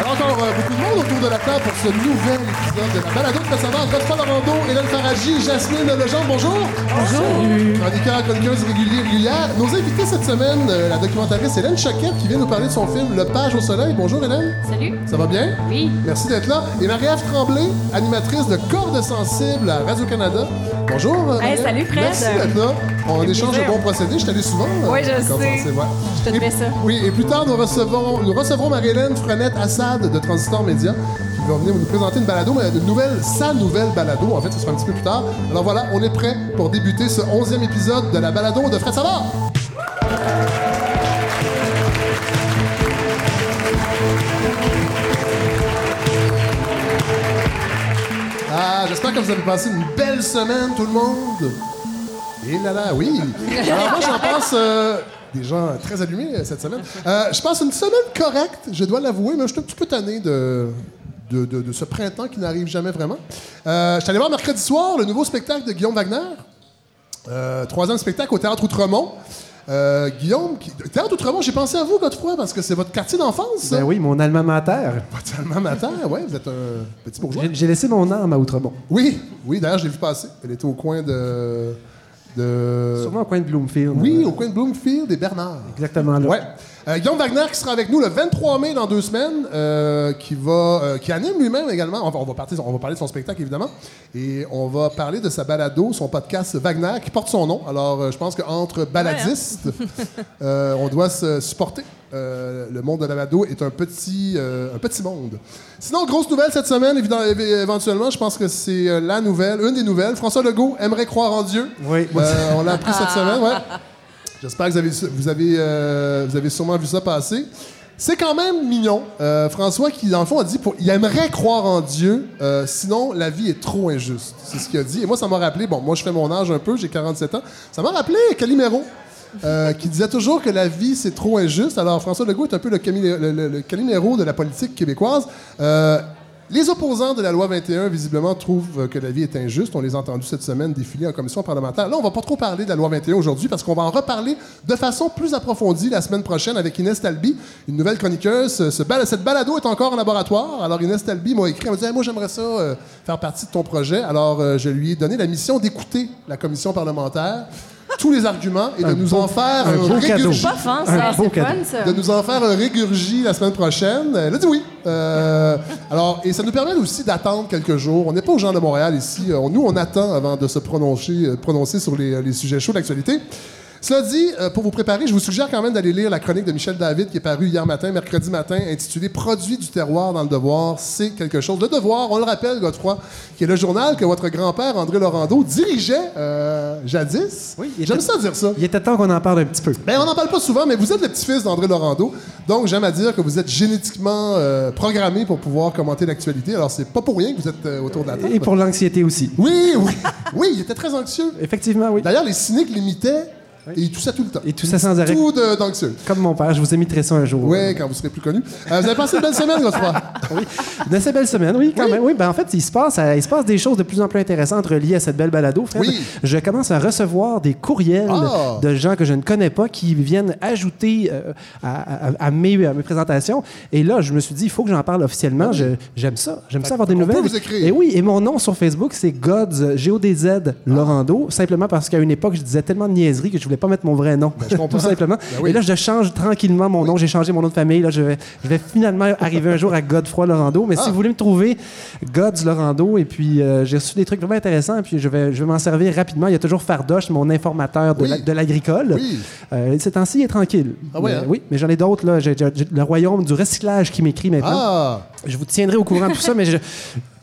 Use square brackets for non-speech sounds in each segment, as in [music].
Alors encore euh, beaucoup de monde autour de la table pour ce nouvel épisode de la balado de savoir Godefroy Lamando, Hélène Faraji, Jasmine Legendre, bonjour. Bonjour. Chroniqueur, chroniqueuse régulier, régulière. Nos invités cette semaine, euh, la documentariste Hélène Choquette qui vient nous parler de son film Le Page au Soleil. Bonjour Hélène. Salut. Ça va bien? Oui. Merci d'être là. Et Marie-Ève Tremblay, animatrice de Cordes sensibles à Radio-Canada. Bonjour. Hey, salut, Fred. Merci d'être. On échange de bons procédés. Je t'allais souvent. euh, Oui, je sais. ouais. Je te Et- fais ça. Oui, et plus tard, nous recevrons, nous recevrons Marie-Hélène Frenette-Assad de Transistor Média qui va venir nous présenter une balado, mais une nouvelle, sa nouvelle balado. En fait, ce sera un petit peu plus tard. Alors voilà, on est prêt pour débuter ce onzième épisode de la balado de Fred Savard. J'espère que vous avez passé une belle semaine, tout le monde. Et là là, oui. Alors moi, j'en passe euh, des gens très allumés euh, cette semaine. Euh, je passe une semaine correcte, je dois l'avouer, mais je suis un petit peu tanné de, de, ce printemps qui n'arrive jamais vraiment. Je suis allé voir mercredi soir le nouveau spectacle de Guillaume Wagner. Troisième spectacle au Théâtre Outremont. Euh, Guillaume, qui... Théâtre Outremont, j'ai pensé à vous, Godefroy, parce que c'est votre quartier d'enfance. Ben oui, mon alma mater. Votre alma mater, ouais, vous êtes un petit bourgeois. J'ai laissé mon âme à Outremont. Oui, oui, d'ailleurs, je l'ai vu passer. Elle était au coin de. de... Sûrement au coin de Bloomfield. Oui, au coin de Bloomfield et Bernard. Exactement là. Ouais. Euh, Guillaume Wagner qui sera avec nous le 23 mai dans deux semaines, euh, qui va, euh, qui anime lui-même également. On va, on va partir- on va parler de son spectacle évidemment, et on va parler de sa balado, son podcast Wagner, qui porte son nom. Alors, euh, je pense qu'entre baladistes, [laughs] euh, on doit se supporter. Euh, le monde de la balado est un petit, euh, un petit monde. Sinon, grosse nouvelle cette semaine, éventuellement, je pense que c'est euh, la nouvelle, une des nouvelles. François Legault aimerait croire en Dieu. Oui, moi, Euh, on l'a appris cette semaine, ouais. J'espère que vous avez, vous, avez, euh, vous avez sûrement vu ça passer. C'est quand même mignon. Euh, François, qui, dans le fond, a dit pour, il aimerait croire en Dieu, euh, sinon la vie est trop injuste. C'est ce qu'il a dit. Et moi, ça m'a rappelé, bon, moi, je fais mon âge un peu, j'ai 47 ans. Ça m'a rappelé Calimero, qui disait toujours que la vie, c'est trop injuste. Alors, François Legault est un peu le- le- le Calimero de la politique québécoise. Les opposants de la loi 21, visiblement, trouvent euh, que la vie est injuste. On les a entendus cette semaine défiler en commission parlementaire. Là, on va pas trop parler de la loi 21 aujourd'hui parce qu'on va en reparler de façon plus approfondie la semaine prochaine avec Inès Talby, une nouvelle chroniqueuse. Ce- cette balado est encore en laboratoire. Alors, Inès Talby m'a écrit, elle m'a dit Moi, j'aimerais ça euh, faire partie de ton projet. Alors, euh, je lui ai donné la mission d'écouter la commission parlementaire, tous les arguments et de nous beau- en faire un un, beau cadeau. régurgi- Pas fin, Un ça. beau cadeau. fun, ça. de nous en faire un régurgi la semaine prochaine. Elle a dit oui. Euh, alors, et ça nous permet aussi d'attendre quelques jours. On n'est pas aux gens de Montréal ici. Euh, Nous, on attend avant de se prononcer, euh, prononcer sur les, les sujets chauds d'actualité. Cela dit, euh, pour vous préparer, je vous suggère quand même d'aller lire la chronique de Michel David qui est parue hier matin, mercredi matin, intitulée Produits du terroir dans le devoir. C'est quelque chose. Le devoir, on le rappelle, Godefroy, qui est le journal que votre grand-père, André Laurando, dirigeait euh, jadis. Oui, J'aime ça dire ça. Il était temps qu'on en parle un petit peu. Ben, on n'en parle pas souvent, mais vous êtes le petit-fils d'André Laurando. Donc, j'aime à dire que vous êtes génétiquement euh, programmé pour pouvoir commenter l'actualité. Alors, c'est pas pour rien que vous êtes autour de la table. Et pour l'anxiété aussi. Oui, oui. oui, il était très anxieux. Effectivement, oui. D'ailleurs, les cyniques l'imitaient et il toussait tout le temps. Et tout ça sans arrêt. Tout de-. Comme mon père, je vous imiterai ça un jour. Oui, quand vous serez plus connu. Euh, vous avez passé une belle semaine, Godefroy. [laughs] Oui. De ces belles semaines, oui, quand Oui. même. Oui, ben en fait, il se, passe, euh, il se passe des choses de plus en plus intéressantes reliées à cette belle balado. Fred. Oui. Je commence à recevoir des courriels Ah. de gens que je ne connais pas qui viennent ajouter euh, à, à- à mes, à mes présentations. Et là, je me suis dit, il faut que j'en parle officiellement. J'aime ça. J'aime ça avoir des on nouvelles. peut vous écrire. Et oui, et mon nom sur Facebook, c'est Gods, G-O-D-Z, Laurando, simplement parce qu'à une époque, je disais tellement de niaiseries que je voulais pas mettre mon vrai nom. Ben, je. [laughs] Tout simplement. Ben oui. Et là, je change tranquillement mon nom. J'ai changé mon nom de famille. Là, je, vais, je vais finalement arriver un jour à Godefroy Laurando. Mais Ah. si vous voulez me trouver, Gods Laurando. Et puis, euh, j'ai reçu des trucs vraiment intéressants. Et puis, je vais, je vais m'en servir rapidement. Il y a toujours Fardoche, mon informateur de Oui. la- de l'agricole. Oui. Euh, ces temps-ci, il est tranquille. Ah ouais, Mais- hein? Oui, mais j'en ai d'autres. là. J'ai le royaume du recyclage qui m'écrit maintenant. Ah! Je vous tiendrai au courant de tout ça, [laughs] mais je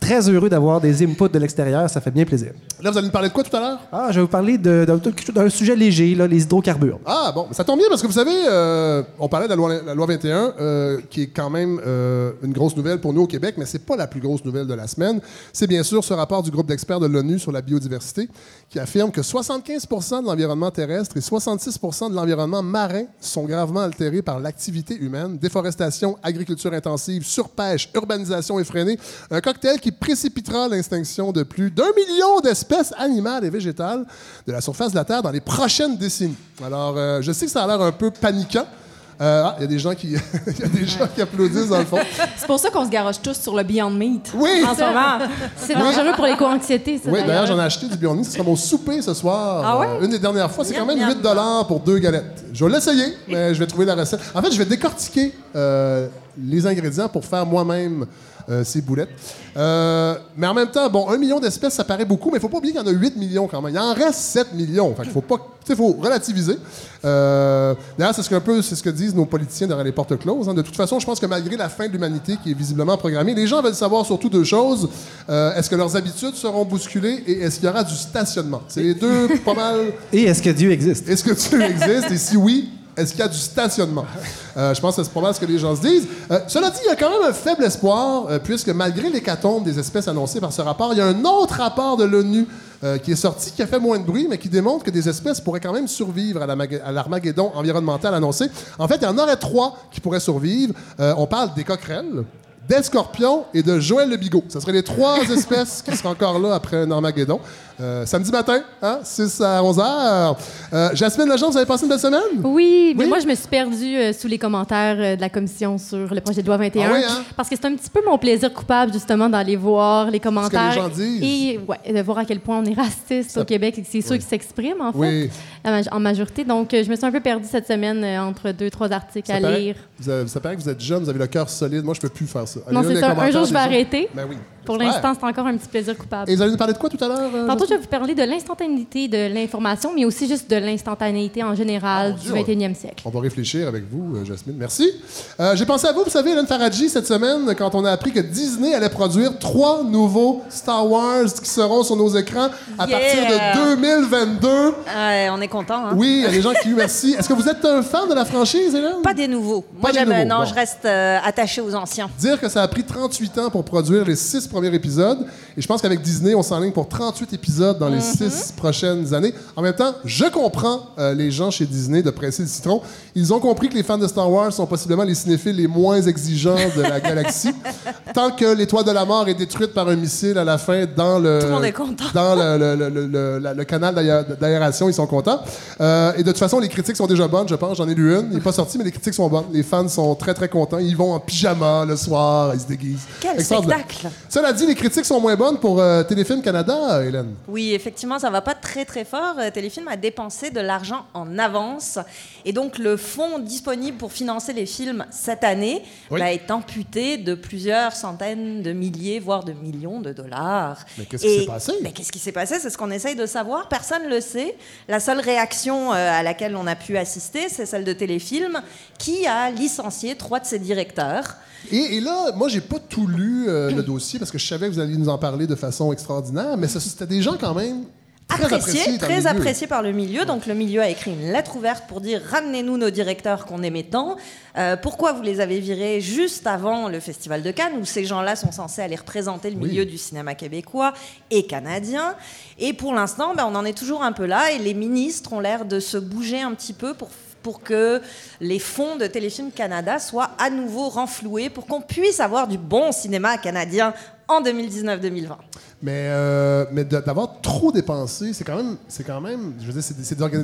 très heureux d'avoir des inputs de l'extérieur. Ça fait bien plaisir. Là, vous allez nous parler de quoi tout à l'heure? Ah, je vais vous parler de- de- de- d'un sujet léger, là, les hydrocarbures. Ah, bon, ça tombe bien parce que vous savez, euh, on parlait de la loi, la loi 21, euh, qui est quand même euh, une grosse nouvelle pour nous au Québec, mais c'est pas la plus grosse nouvelle de la semaine. C'est bien sûr ce rapport du groupe d'experts de l'ONU sur la biodiversité qui affirme que 75% de l'environnement terrestre et 66% de l'environnement marin sont gravement altérés par l'activité humaine, déforestation, agriculture intensive, surpêche, urbanisation effrénée, un cocktail qui précipitera l'extinction de plus d'un million d'espèces animales et végétales de la surface de la Terre dans les prochaines décennies. Alors, euh, je sais que ça a l'air un peu paniquant. Euh, ah, il y a des gens qui, [laughs] il y a des gens qui applaudissent dans le fond. C'est pour ça qu'on se garoche tous sur le Beyond Meat. Oui! En ce moment. C'est dangereux pour l'éco-anxiété, ça. Oui, d'ailleurs, j'en ai acheté du Beyond Meat. Ce sera mon souper ce soir. Ah ouais? Euh, une des dernières fois. C'est quand même Miam, 8 pour deux galettes. Je vais l'essayer, mais je vais trouver la recette. En fait, je vais décortiquer euh, les ingrédients pour faire moi-même euh, ces boulettes. Euh, mais en même temps, bon, un million d'espèces, ça paraît beaucoup, mais il faut pas oublier qu'il y en a 8 millions quand même. Il en reste 7 millions. Fait qu'il faut pas... faut relativiser. Euh, D'ailleurs, c'est ce, peu, c'est ce que disent nos politiciens derrière les portes closes. hein. De toute façon, je pense que malgré la fin de l'humanité qui est visiblement programmée, les gens veulent savoir surtout deux choses. Euh, est-ce que leurs habitudes seront bousculées et est-ce qu'il y aura du stationnement? C'est les deux pas mal... Et est-ce que Dieu existe? Est-ce que Dieu existe? Et si oui, est-ce qu'il y a du stationnement? Euh, je pense que c'est pas mal ce que les gens se disent. Euh, cela dit, il y a quand même un faible espoir, euh, puisque malgré l'hécatombe des espèces annoncées par ce rapport, il y a un autre rapport de l'ONU qui est sorti, qui a fait moins de bruit, mais qui démontre que des espèces pourraient quand même survivre à l'Armageddon environnemental annoncé. En fait, il y en aurait trois qui pourraient survivre. On parle des coquerelles, des scorpions et de Joël le Bigot. Ce seraient les trois [laughs] espèces qui seraient encore là après un Armageddon. Euh, samedi matin, hein, 6 à 11 heures. Euh, Jasmine Legendre, vous avez passé une belle semaine? Oui, mais Oui? moi, je me suis perdue euh, sous les commentaires euh, de la commission sur le projet de loi 21. Ah oui, hein? Parce que c'est un petit peu mon plaisir coupable, justement, d'aller voir les commentaires. gens disent. Et ouais, de voir à quel point on est raciste au Québec et que c'est ceux qui s'expriment, en fait, Oui. en majorité. Donc, je me suis un peu perdue cette semaine entre deux, trois articles Ça à paraît, lire. vous avez- ça paraît que vous êtes jeune, vous avez le cœur solide. Moi, je peux plus faire ça. Allez Non, lire c'est les ça. Un jour, je vais gens. arrêter. Ben oui. Pour l'instant, c'est encore un petit plaisir coupable. Et vous allez nous parler de quoi tout à l'heure? Tantôt, je vais vous parler de l'instantanéité de l'information, mais aussi juste de l'instantanéité en général Ah, du Dieu. 21e siècle. On va réfléchir avec vous, euh, Jasmine. Merci. Euh, J'ai pensé à vous, vous savez, Hélène Faradji, cette semaine, quand on a appris que Disney allait produire trois nouveaux Star Wars qui seront sur nos écrans à Yeah. partir de 2022. Ouais, on est content. Hein? Oui, il y a des gens qui [laughs] merci. Est-ce que vous êtes un fan de la franchise, Hélène? Pas des nouveaux. Moi, des j'aime. nouveaux, Non, bon. je reste euh, attaché aux anciens. Dire que ça a pris 38 ans pour produire les six premiers épisodes. Et je pense qu'avec Disney, on s'enligne pour 38 épisodes dans les six prochaines années. En même temps, je comprends euh, les gens chez Disney de presser le citron. Ils ont compris que les fans de Star Wars sont possiblement les cinéphiles les moins exigeants de la [laughs] galaxie. Tant que l'étoile de la mort est détruite par un missile à la fin dans le, Tout le monde est content. dans le, la- canal d'aé- d'aération, ils sont contents. Euh, et de toute façon, les critiques sont déjà bonnes, je pense. J'en ai lu une. Il n'est pas sorti, mais les critiques sont bonnes. Les fans sont très, très contents. Ils vont en pyjama le soir, ils se déguisent. Quel spectacle! Cela dit, les critiques sont moins bonnes pour euh, Téléfilm Canada, Hélène. Oui, effectivement, ça va pas très très fort. Euh, Téléfilm a dépensé de l'argent en avance. Et donc, le fonds disponible pour financer les films cette année Oui. bah, est amputé de plusieurs centaines de milliers, voire de millions de dollars. Mais qu'est-ce qui s'est passé? Mais qu'est-ce qui s'est passé? C'est ce qu'on essaye de savoir. Personne ne le sait. La seule réaction euh, à laquelle on a pu assister, c'est celle de Téléfilm, qui a licencié trois de ses directeurs. Et, et là, moi, j'ai pas tout lu euh, le dossier parce que je savais que vous alliez nous en parler de façon extraordinaire, mais c'était des gens quand même très apprécié, très milieu. apprécié par le milieu. Donc le milieu a écrit une lettre ouverte pour dire ramenez-nous nos directeurs qu'on aimait tant. Euh, pourquoi vous les avez virés juste avant le Festival de Cannes où ces gens-là sont censés aller représenter le Oui. milieu du cinéma québécois et canadien. Et pour l'instant, ben, on en est toujours un peu là et les ministres ont l'air de se bouger un petit peu pour pour que les fonds de Téléfilm Canada soient à nouveau renfloués pour qu'on puisse avoir du bon cinéma canadien en 2019-2020. Mais, euh, mais d'avoir trop dépensé, c'est quand même, c'est quand même, je veux dire, c'est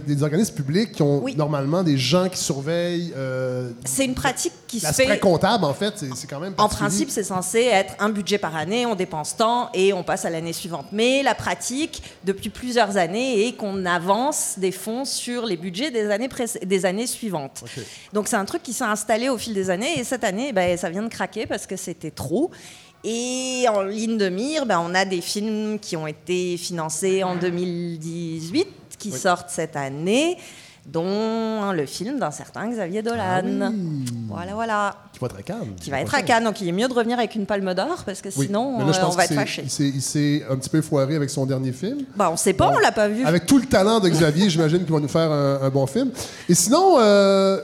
des, organismes publics qui ont Oui. normalement des gens qui surveillent. euh, C'est une pratique qui se fait comptable, en fait, c'est quand même. En principe, c'est censé être un budget par année, on dépense tant et on passe à l'année suivante. Mais la pratique, depuis plusieurs années, est qu'on avance des fonds sur les budgets des années, des années suivantes. Donc c'est un truc qui s'est installé au fil des années et cette année, ben, ça vient de craquer parce que c'était trop. Et en ligne de mire, ben, on a des films qui ont été financés en 2018, qui sortent cette année, dont le film d'un certain Xavier Dolan. Ah oui. Voilà, voilà Qui va être à Cannes. qui va être à Cannes. Donc il est mieux de revenir avec une palme d'or parce que sinon là, euh, on va être fâché. il s'est- un petit peu foiré avec son dernier film. Bah, on sait pas, on l'a pas vu. Avec tout le talent de Xavier, [laughs] j'imagine qu'il va nous faire un, un bon film. Et sinon, euh,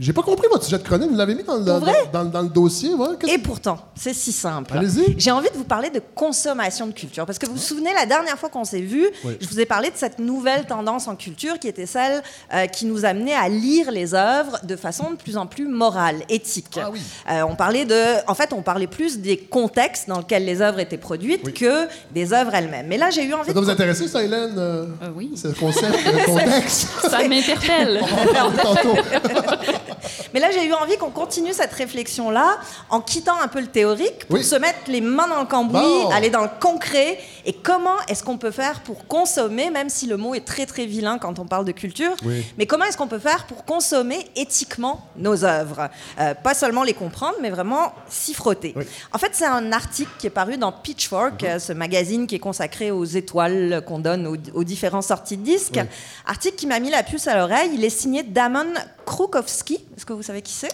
j'ai pas compris votre sujet de chronique. Vous l'avez mis dans, le- dans, Pour vrai? dans- dans le dossier. ouais? Et pourtant, c'est si simple. Allez-y. J'ai envie de vous parler de consommation de culture. Parce que vous vous souvenez, la dernière fois qu'on s'est vu, Oui. je vous ai parlé de cette nouvelle tendance en culture qui était celle euh, qui nous amenait à lire les œuvres de façon de plus en plus morale, éthique. Ah oui. Euh, on parlait de, en fait, on parlait plus des contextes dans lesquels les œuvres étaient produites Oui. que des œuvres elles-mêmes. Mais là, j'ai eu envie Ça doit de vous intéresser, ça, Hélène? euh, oui. Ce concept, le [laughs] contexte? Ça m'interpelle. [laughs] [laughs] Mais là, j'ai eu envie qu'on continue cette réflexion-là en quittant un peu le théorique pour Oui. se mettre les mains dans le cambouis, Bon. aller dans le concret. Et comment est-ce qu'on peut faire pour consommer, même si le mot est très très vilain quand on parle de culture, Oui. mais comment est-ce qu'on peut faire pour consommer éthiquement nos œuvres? Euh, Pas seulement les comprendre, mais vraiment s'y frotter. Oui. En fait, c'est un article qui est paru dans Pitchfork, euh, ce magazine qui est consacré aux étoiles qu'on donne aux, aux différentes sorties de disques. Article qui m'a mis la puce à l'oreille. Il est signé Damon Krukowski. Est-ce que vous savez qui c'est?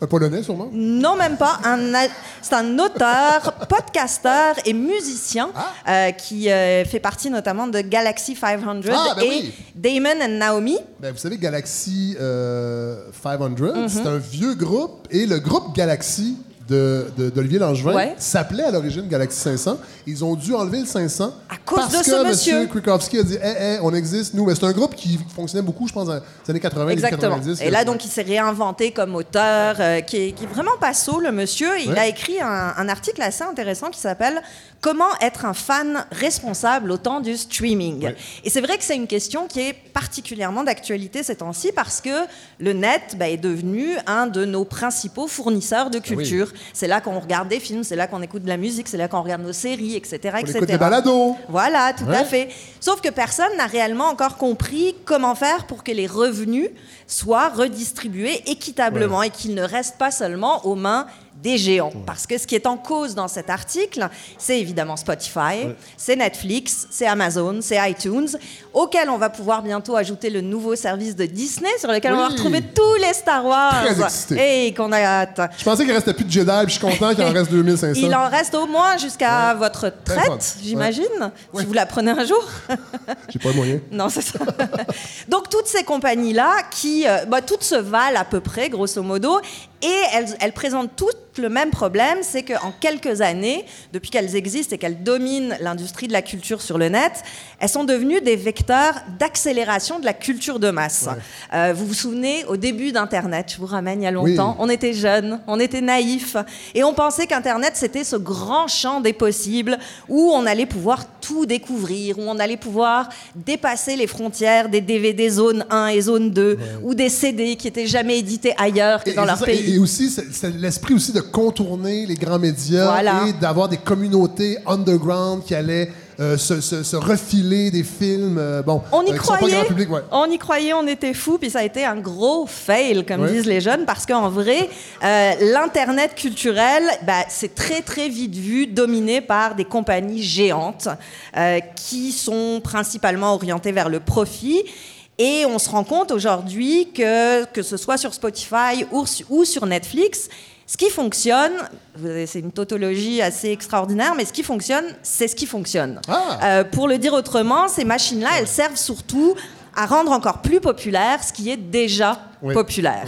Un Polonais, sûrement. non, même pas. C'est un auteur, [laughs] podcasteur et musicien euh, qui euh, fait partie notamment de Galaxy 500 Ah, ben et oui. Damon and Naomi. Ben, vous savez, Galaxy euh, 500, Mm-hmm. c'est un vieux groupe. Et le groupe Galaxy de- de- d'Olivier Langevin Ouais. s'appelait à l'origine Galaxy 500. Ils ont dû enlever le 500 À cause parce de ce que monsieur. M. A dit hey, hey, on existe, nous. Mais c'est un groupe qui fonctionnait beaucoup, je pense, dans les années 80, Exactement. 90. Et là, donc, il s'est réinventé comme auteur, euh, qui, est, qui est vraiment pas sot, le monsieur. Il Ouais. a écrit un, un article assez intéressant qui s'appelle Comment être un fan responsable au temps du streaming. Ouais. Et c'est vrai que c'est une question qui est particulièrement d'actualité ces temps-ci parce que le net bah, est devenu un de nos principaux fournisseurs de oui. culture. C'est là qu'on regarde des films, c'est là qu'on écoute de la musique, c'est là qu'on regarde nos séries, etc. On etc. écoute des balados. Voilà, tout à fait. Sauf que personne n'a réellement encore compris comment faire pour que les revenus soient redistribués équitablement et qu'ils ne restent pas seulement aux mains des géants. Parce que ce qui est en cause dans cet article, c'est évidemment Spotify, c'est Netflix, c'est Amazon, c'est iTunes, auquel on va pouvoir bientôt ajouter le nouveau service de Disney sur lequel on va retrouver tous les Star Wars. Et qu'on a hâte. Je pensais qu'il restait plus de Jedi, puis je suis content qu'il en reste 2500. Il en reste au moins jusqu'à votre traite, j'imagine, si vous la prenez un jour. [laughs] J'ai pas le moyen. Non, c'est ça. [laughs] Donc toutes ces compagnies-là, qui, euh, bah, toutes se valent à peu près, grosso modo, et elles, elles présentent toutes le même problème, c'est qu'en quelques années, depuis qu'elles existent et qu'elles dominent l'industrie de la culture sur le net, elles sont devenues des vecteurs d'accélération de la culture de masse. Euh, vous vous souvenez, au début d'Internet, je vous ramène il y a longtemps, Oui. on était jeunes, on était naïfs, et on pensait qu'Internet, c'était ce grand champ des possibles où on allait pouvoir tout découvrir, où on allait pouvoir dépasser les frontières des DVD zone 1 et zone 2, ou des CD qui étaient jamais édités ailleurs que Et- dans leur ça, pays. Et, et aussi, c'est l'esprit aussi de contourner les grands médias Voilà. et d'avoir des communautés underground qui allaient euh, se, se- se refiler des films. euh, bon, On y euh, croyait, grand public, ouais. on y croyait, on était fous, puis ça a été un gros fail, comme Ouais. disent les jeunes, parce qu'en vrai, l'internet culturel, bah, c'est très très vite vu, dominé par des compagnies géantes qui sont principalement orientées vers le profit. Et on se rend compte aujourd'hui que, que ce soit sur Spotify ou, su- ou sur Netflix, ce qui fonctionne, c'est une tautologie assez extraordinaire, mais ce qui fonctionne, c'est ce qui fonctionne. Ah. Euh, pour le dire autrement, ces machines-là, elles servent surtout à rendre encore plus populaire ce qui est déjà Oui. populaire.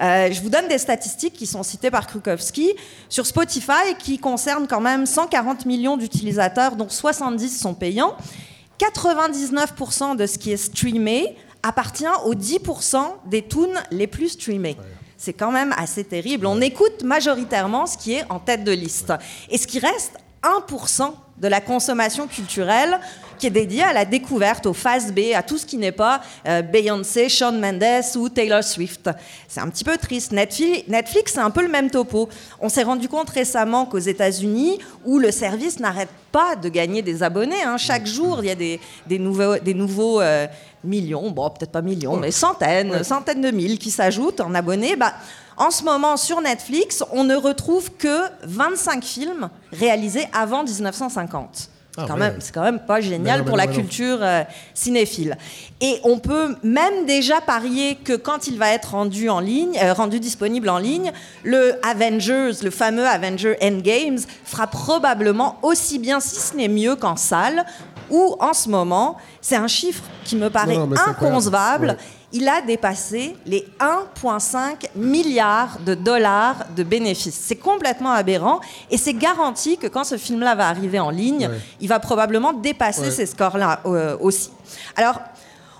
Euh, je vous donne des statistiques qui sont citées par Krukowski sur Spotify, qui concernent quand même 140 millions d'utilisateurs, dont 70 sont payants. 99% de ce qui est streamé appartient aux 10% des tunes les plus streamées. C'est quand même assez terrible. On écoute majoritairement ce qui est en tête de liste. Et ce qui reste, 1% de la consommation culturelle qui est dédiée à la découverte, au phase B, à tout ce qui n'est pas euh, Beyoncé, Shawn Mendes ou Taylor Swift. C'est un petit peu triste. Netflix, Netflix c'est un peu le même topo. On s'est rendu compte récemment qu'aux États-Unis, où le service n'arrête pas de gagner des abonnés, hein, chaque jour il y a des, des nouveaux, des nouveaux euh, millions, bon peut-être pas millions, mais centaines, centaines de mille qui s'ajoutent en abonnés. Bah, en ce moment, sur Netflix, on ne retrouve que 25 films réalisés avant 1950. Ah quand ouais. c'est quand même pas génial non, pour non, la non. culture euh, cinéphile. Et on peut même déjà parier que quand il va être rendu en ligne, euh, rendu disponible en ligne, le Avengers, le fameux Avenger Endgames, fera probablement aussi bien, si ce n'est mieux qu'en salle. Où en ce moment, c'est un chiffre qui me paraît c'est inconcevable. Il a dépassé les 1,5 milliards de dollars de bénéfices. C'est complètement aberrant et c'est garanti que quand ce film-là va arriver en ligne, Ouais. il va probablement dépasser Ouais. ces scores-là euh, aussi. Alors,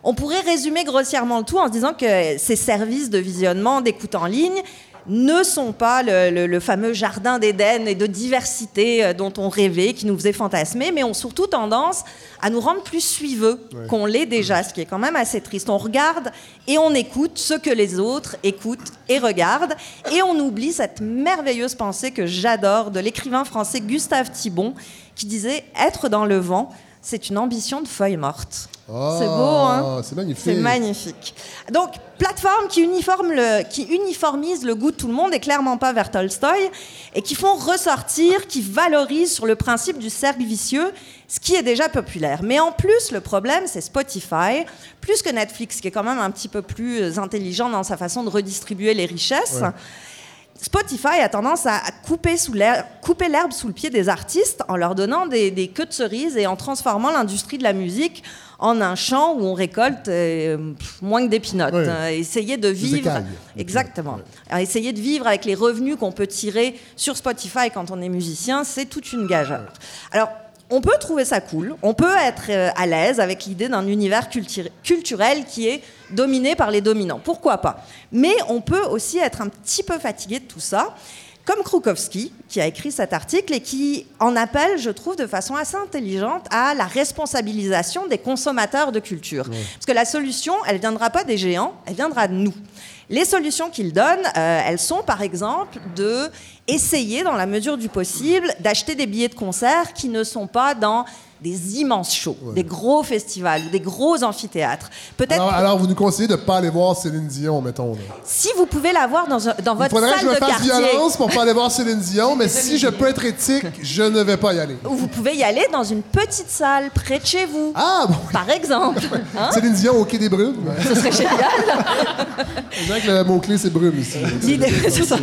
on pourrait résumer grossièrement le tout en se disant que ces services de visionnement, d'écoute en ligne, ne sont pas le, le- le fameux jardin d'Éden et de diversité euh, dont on rêvait, qui nous faisait fantasmer, mais ont surtout tendance à nous rendre plus suiveux qu'on l'est déjà, ce qui est quand même assez triste. On regarde et on écoute ce que les autres écoutent et regardent, et on oublie cette merveilleuse pensée que j'adore de l'écrivain français Gustave Thibon, qui disait Être dans le vent, c'est une ambition de feuille morte. C'est beau, hein C'est magnifique. C'est magnifique. Donc, plateforme qui, uniforme le, qui uniformise le goût de tout le monde et clairement pas vers Tolstoï, et qui font ressortir, qui valorisent sur le principe du cercle vicieux, ce qui est déjà populaire. Mais en plus, le problème, c'est Spotify, plus que Netflix, qui est quand même un petit peu plus intelligent dans sa façon de redistribuer les richesses. Spotify a tendance à couper, sous l'herbe, couper l'herbe sous le pied des artistes en leur donnant des, des queues de cerises et en transformant l'industrie de la musique en un champ où on récolte euh, pff, moins que des pinottes. Ouais. Euh, essayer de vivre. Exactement. Alors, essayer de vivre avec les revenus qu'on peut tirer sur Spotify quand on est musicien, c'est toute une gageure. Alors, on peut trouver ça cool, on peut être euh, à l'aise avec l'idée d'un univers cultu- culturel qui est dominé par les dominants. Pourquoi pas? Mais on peut aussi être un petit peu fatigué de tout ça. Comme Krukowski, qui a écrit cet article et qui en appelle, je trouve, de façon assez intelligente à la responsabilisation des consommateurs de culture. Parce que la solution, elle ne viendra pas des géants, elle viendra de nous. Les solutions qu'il donne, euh, elles sont par exemple de essayer, dans la mesure du possible, d'acheter des billets de concert qui ne sont pas dans des immenses shows, des gros festivals, des gros amphithéâtres. Peut-être Alors, alors, vous nous conseillez de ne pas aller voir Céline Dion, mettons. là. si vous pouvez la voir dans, dans Il votre faudrait que je salle me de fasse quartier, violence pour pas aller voir Céline Dion, mais si je peux être éthique, [laughs] je ne vais pas y aller. ou vous pouvez y aller dans une petite salle près de chez vous, Ah, bon. par exemple. [laughs] Hein Céline Dion au Quai des Brumes. Ce serait génial. [laughs] Je dirais que le mot-clé, c'est brume ici. L'idée, c'est ça.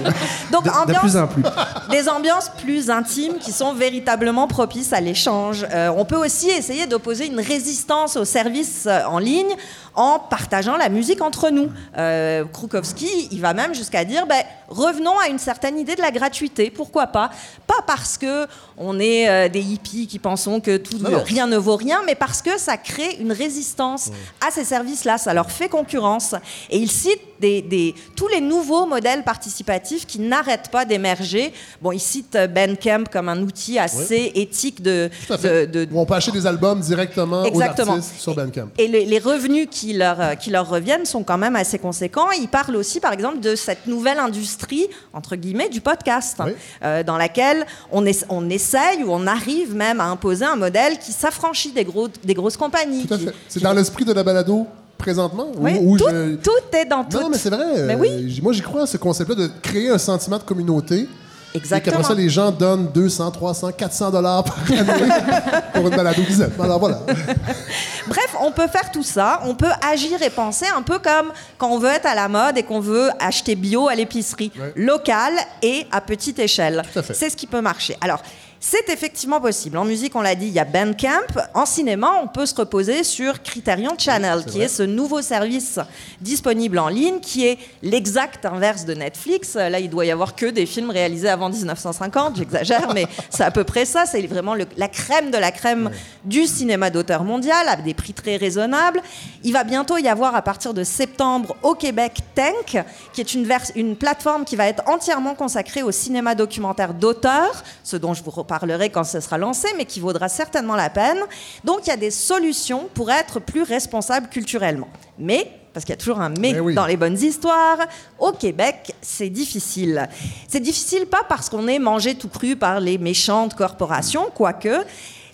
Donc, De, de ambiance, plus en plus. des ambiances plus intimes qui sont véritablement propices à l'échange. Euh, on peut aussi essayer d'opposer une résistance aux services euh, en ligne en partageant la musique entre nous. Euh, Krukowski, il va même jusqu'à dire, ben, revenons à une certaine idée de la gratuité. Pourquoi pas? Pas parce que on est euh, des hippies qui pensons que tout, Non, non. rien ne vaut rien, mais parce que ça crée une résistance à ces services-là. Ça leur fait concurrence. Et il cite des, des- tous les nouveaux modèles participatifs qui n'arrêtent pas d'émerger. Bon, il cite euh, Bandcamp comme un outil assez éthique de, de- de- Où on peut acheter des albums directement Exactement. aux artistes sur Bandcamp. et les, les revenus qui leur, euh, qui leur reviennent sont quand même assez conséquents. Il parle aussi, par exemple, de cette nouvelle industrie, entre guillemets, du podcast, Oui. euh, dans laquelle on, es- on essaye ou on arrive même à imposer un modèle qui s'affranchit des, gros, des grosses compagnies. Tout à fait. C'est dans l'esprit de la balado présentement? où- Oui, où tout, je- tout est dans tout. Non, mais c'est vrai. Mais euh, oui. j- Moi, j'y crois à ce concept-là de créer un sentiment de communauté. Et Exactement. qu'après ça, les gens donnent 200, 300, 400 dollars par année [laughs] pour une aiment. Alors voilà. [laughs] Bref, on peut faire tout ça, on peut agir et penser un peu comme quand on veut être à la mode et qu'on veut acheter bio à l'épicerie, Ouais. local et à petite échelle. Tout à fait. C'est ce qui peut marcher. Alors, c'est effectivement possible. En musique, on l'a dit, il y a Bandcamp. En cinéma, on peut se reposer sur Criterion Channel, qui vrai. est ce nouveau service disponible en ligne, qui est l'exact inverse de Netflix. Là, il doit y avoir que des films réalisés avant 1950, j'exagère, mais [laughs] c'est à peu près ça. C'est vraiment le- la crème de la crème du cinéma d'auteur mondial, à des prix très raisonnables. Il va bientôt y avoir, à partir de septembre, au Québec, Tank, qui est une, plateforme qui va être entièrement consacrée au cinéma documentaire d'auteur, ce dont je vous reparlerai quand ce sera lancé, mais qui vaudra certainement la peine. Donc, il y a des solutions pour être plus responsable culturellement. Mais parce qu'il y a toujours un mais Mais oui. dans les bonnes histoires. Au Québec, c'est difficile. C'est difficile pas parce qu'on est mangé tout cru par les méchantes corporations, quoique.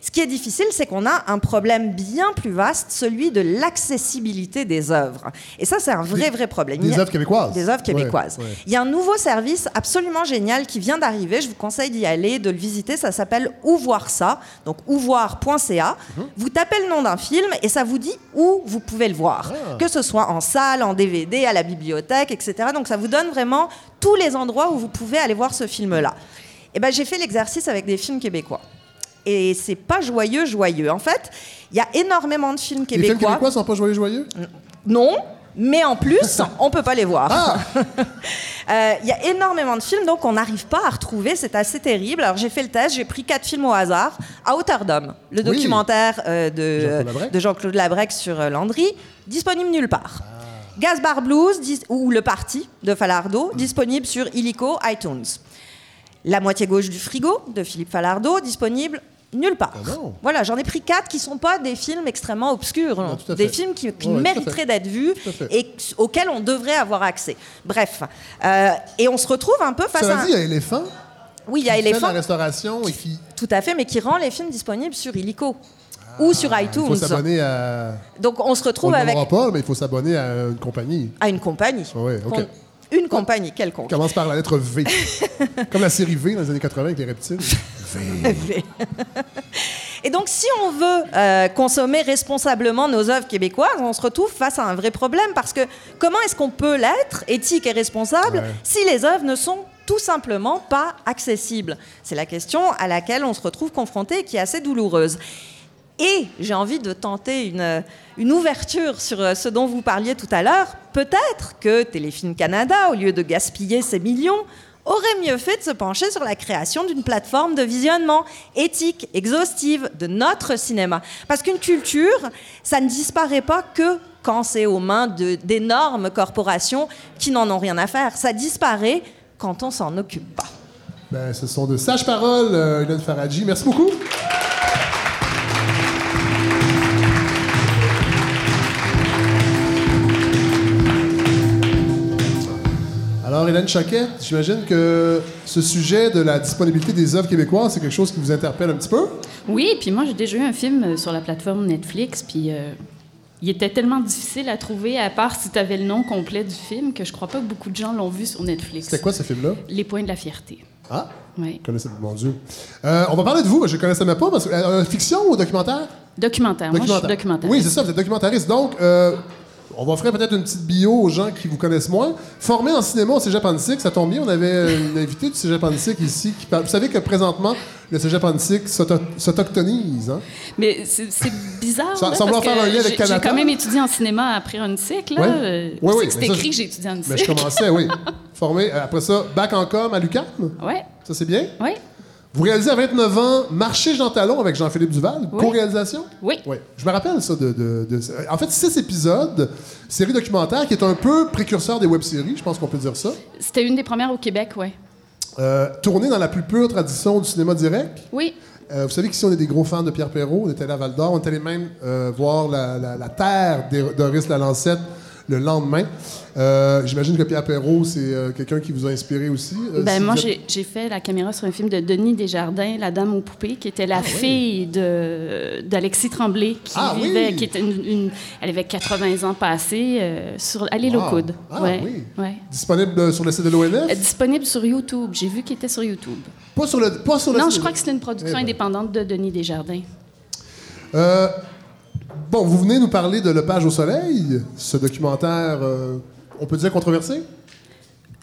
Ce qui est difficile, c'est qu'on a un problème bien plus vaste, celui de l'accessibilité des œuvres. Et ça, c'est un vrai, vrai problème. Des œuvres québécoises. Des œuvres québécoises. Ouais, ouais. Il y a un nouveau service absolument génial qui vient d'arriver. Je vous conseille d'y aller, de le visiter. Ça s'appelle Où voir ça. Donc, ouvoir.ca. Mhm. Vous tapez le nom d'un film et ça vous dit où vous pouvez le voir. Ah. Que ce soit en salle, en DVD, à la bibliothèque, etc. Donc, ça vous donne vraiment tous les endroits où vous pouvez aller voir ce film-là. Et ben, j'ai fait l'exercice avec des films québécois. Et c'est pas joyeux, joyeux. En fait, il y a énormément de films Les films québécois. québécois sont pas joyeux, joyeux? Non, mais en plus, on peut pas les voir. Ah! [laughs] Euh, Il y a énormément de films, donc on n'arrive pas à retrouver. C'est assez terrible. Alors j'ai fait le test, j'ai pris quatre films au hasard. À hauteur d'homme, le Oui. documentaire euh, de Jean-Claude Labrec. de Jean-Claude Labrec sur euh, Landry, disponible nulle part. Gasbar Blues dis- ou Le Parti de Falardeau, disponible sur Illico, iTunes. La moitié gauche du frigo de Philippe Falardeau, disponible nulle part. Ah. Voilà, j'en ai pris quatre qui sont pas des films extrêmement obscurs, hein. Des films qui, Ouais, mériteraient d'être vus et auxquels on devrait avoir accès. Bref, Euh, et on se retrouve un peu face Cela à. dit, il y a Éléphant. oui, il y a Éléphant, la restauration et qui. tout à fait, mais qui rend les films disponibles sur Illico ou sur Ah, Il iTunes. faut s'abonner à. Donc on se On retrouve ne avec pas, mais il faut s'abonner à une compagnie. à une compagnie. Ouais, ok. Une compagnie quelconque. On commence par la lettre V. [laughs] Comme la série V dans les années 80 avec les reptiles. [laughs] V. Et donc, si on veut euh, consommer responsablement nos œuvres québécoises, on se retrouve face à un vrai problème parce que comment est-ce qu'on peut l'être, éthique et responsable, Ouais. si les œuvres ne sont tout simplement pas accessibles? C'est la question à laquelle on se retrouve confronté et qui est assez douloureuse. Et j'ai envie de tenter une, une ouverture sur euh, ce dont vous parliez tout à l'heure. Peut-être que Téléfilm Canada, au lieu de gaspiller ses millions, aurait mieux fait de se pencher sur la création d'une plateforme de visionnement éthique, exhaustive de notre cinéma. Parce qu'une culture, ça ne disparaît pas que quand c'est aux mains d'énormes corporations qui n'en ont rien à faire. Ça disparaît quand on s'en occupe pas. Ben, ce sont de sages paroles, euh, Hélène Faradji. Merci beaucoup. Alors, Hélène Choquet, j'imagine que ce sujet de la disponibilité des œuvres québécoises, c'est quelque chose qui vous interpelle un petit peu? Oui, puis moi, j'ai déjà eu un film euh, sur la plateforme Netflix, puis euh, il était tellement difficile à trouver, à part si tu avais le nom complet du film, que je crois pas que beaucoup de gens l'ont vu sur Netflix. C'était quoi ce film-là? Les points de la fierté. Ah, Oui. je connaissais, mon Dieu. Euh, on va parler de vous, je ne connaissais même pas. Parce que, euh, fiction ou documentaire? Documentaire. Moi, je suis documentaire. Oui, c'est ça, vous êtes documentariste. Donc, on va faire peut-être une petite bio aux gens qui vous connaissent moins. Formé en cinéma au Cégep Antique, ça tombe bien, on avait une [laughs] invitée du Cégep Antique ici qui parle. Vous savez que présentement, le Cégep Antique s'auto- s'autochtonise. Hein? Mais c'est bizarre. Là, vouloir parce faire un lien avec Canada. J'ai quand même étudié en cinéma après un cycle. Là. Ouais. Euh, c'est mais ça, écrit que j'ai étudié en Mais je cycle. commençais, oui. [laughs] Formé, euh, après ça, bac en com à l'UQAM. Ouais, Ça, c'est bien? ouais. Vous réalisez à 29 ans Marché Jean Talon avec Jean-Philippe Duval, Oui. co-réalisation? Oui. Oui. Je me rappelle ça de, de- de- En fait, six épisodes, série documentaire qui est un peu précurseur des web-séries, je pense qu'on peut dire ça. C'était une des premières au Québec, ouais. Euh, tournée dans la plus pure tradition du cinéma direct. Oui. Euh, vous savez qu'ici, on est des gros fans de Pierre Perrault. On était allé à Val d'Or. On est allé même euh, voir la, la- la terre d'Horace Lalancette le lendemain. Euh, J'imagine que Pierre Perrault, c'est euh, quelqu'un qui vous a inspiré aussi. euh, Ben, si moi, êtes- j'ai fait la caméra sur un film de Denis Desjardins, La Dame aux poupées, qui était la fille de- d'Alexis Tremblay, qui Ah vivait, oui! qui était une, une- elle avait 80 ans passés, sur, à l'île aux Wow. coudes. Ah ouais, oui. ouais. Disponible sur le site de l'ONF? Disponible sur YouTube. J'ai vu qu'il était sur YouTube. Pas sur le, pas sur le Non, site je crois que c'était une production Eh ben. indépendante de Denis Desjardins. Euh, bon, vous venez nous parler de Le Page au Soleil, ce documentaire, euh, on peut dire controversé?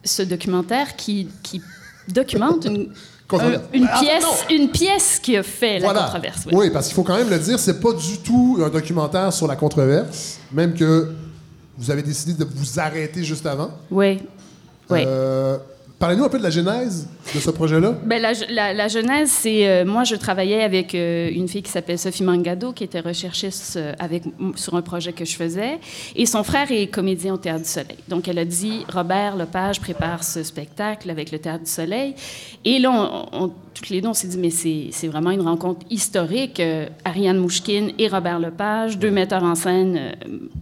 Ce documentaire qui, qui documente une, [laughs] un- une, Ah, pièce, non. une pièce qui a fait la controverse. oui. Oui, parce qu'il faut quand même le dire, c'est pas du tout un documentaire sur la controverse, même que vous avez décidé de vous arrêter juste avant. Oui. Oui. Euh, Parlez-nous un peu de la genèse de ce projet-là. Ben, la, la, la genèse, c'est. euh, moi, je travaillais avec euh, une fille qui s'appelle Sophie Mangado, qui était recherchiste euh, avec, sur un projet que je faisais. Et son frère est comédien au Théâtre du Soleil. Donc, elle a dit Robert Lepage prépare ce spectacle avec le Théâtre du Soleil. Et là, on, on- toutes les deux, on s'est dit mais c'est c'est vraiment une rencontre historique. Euh, Ariane Mouchkine et Robert Lepage, deux metteurs en scène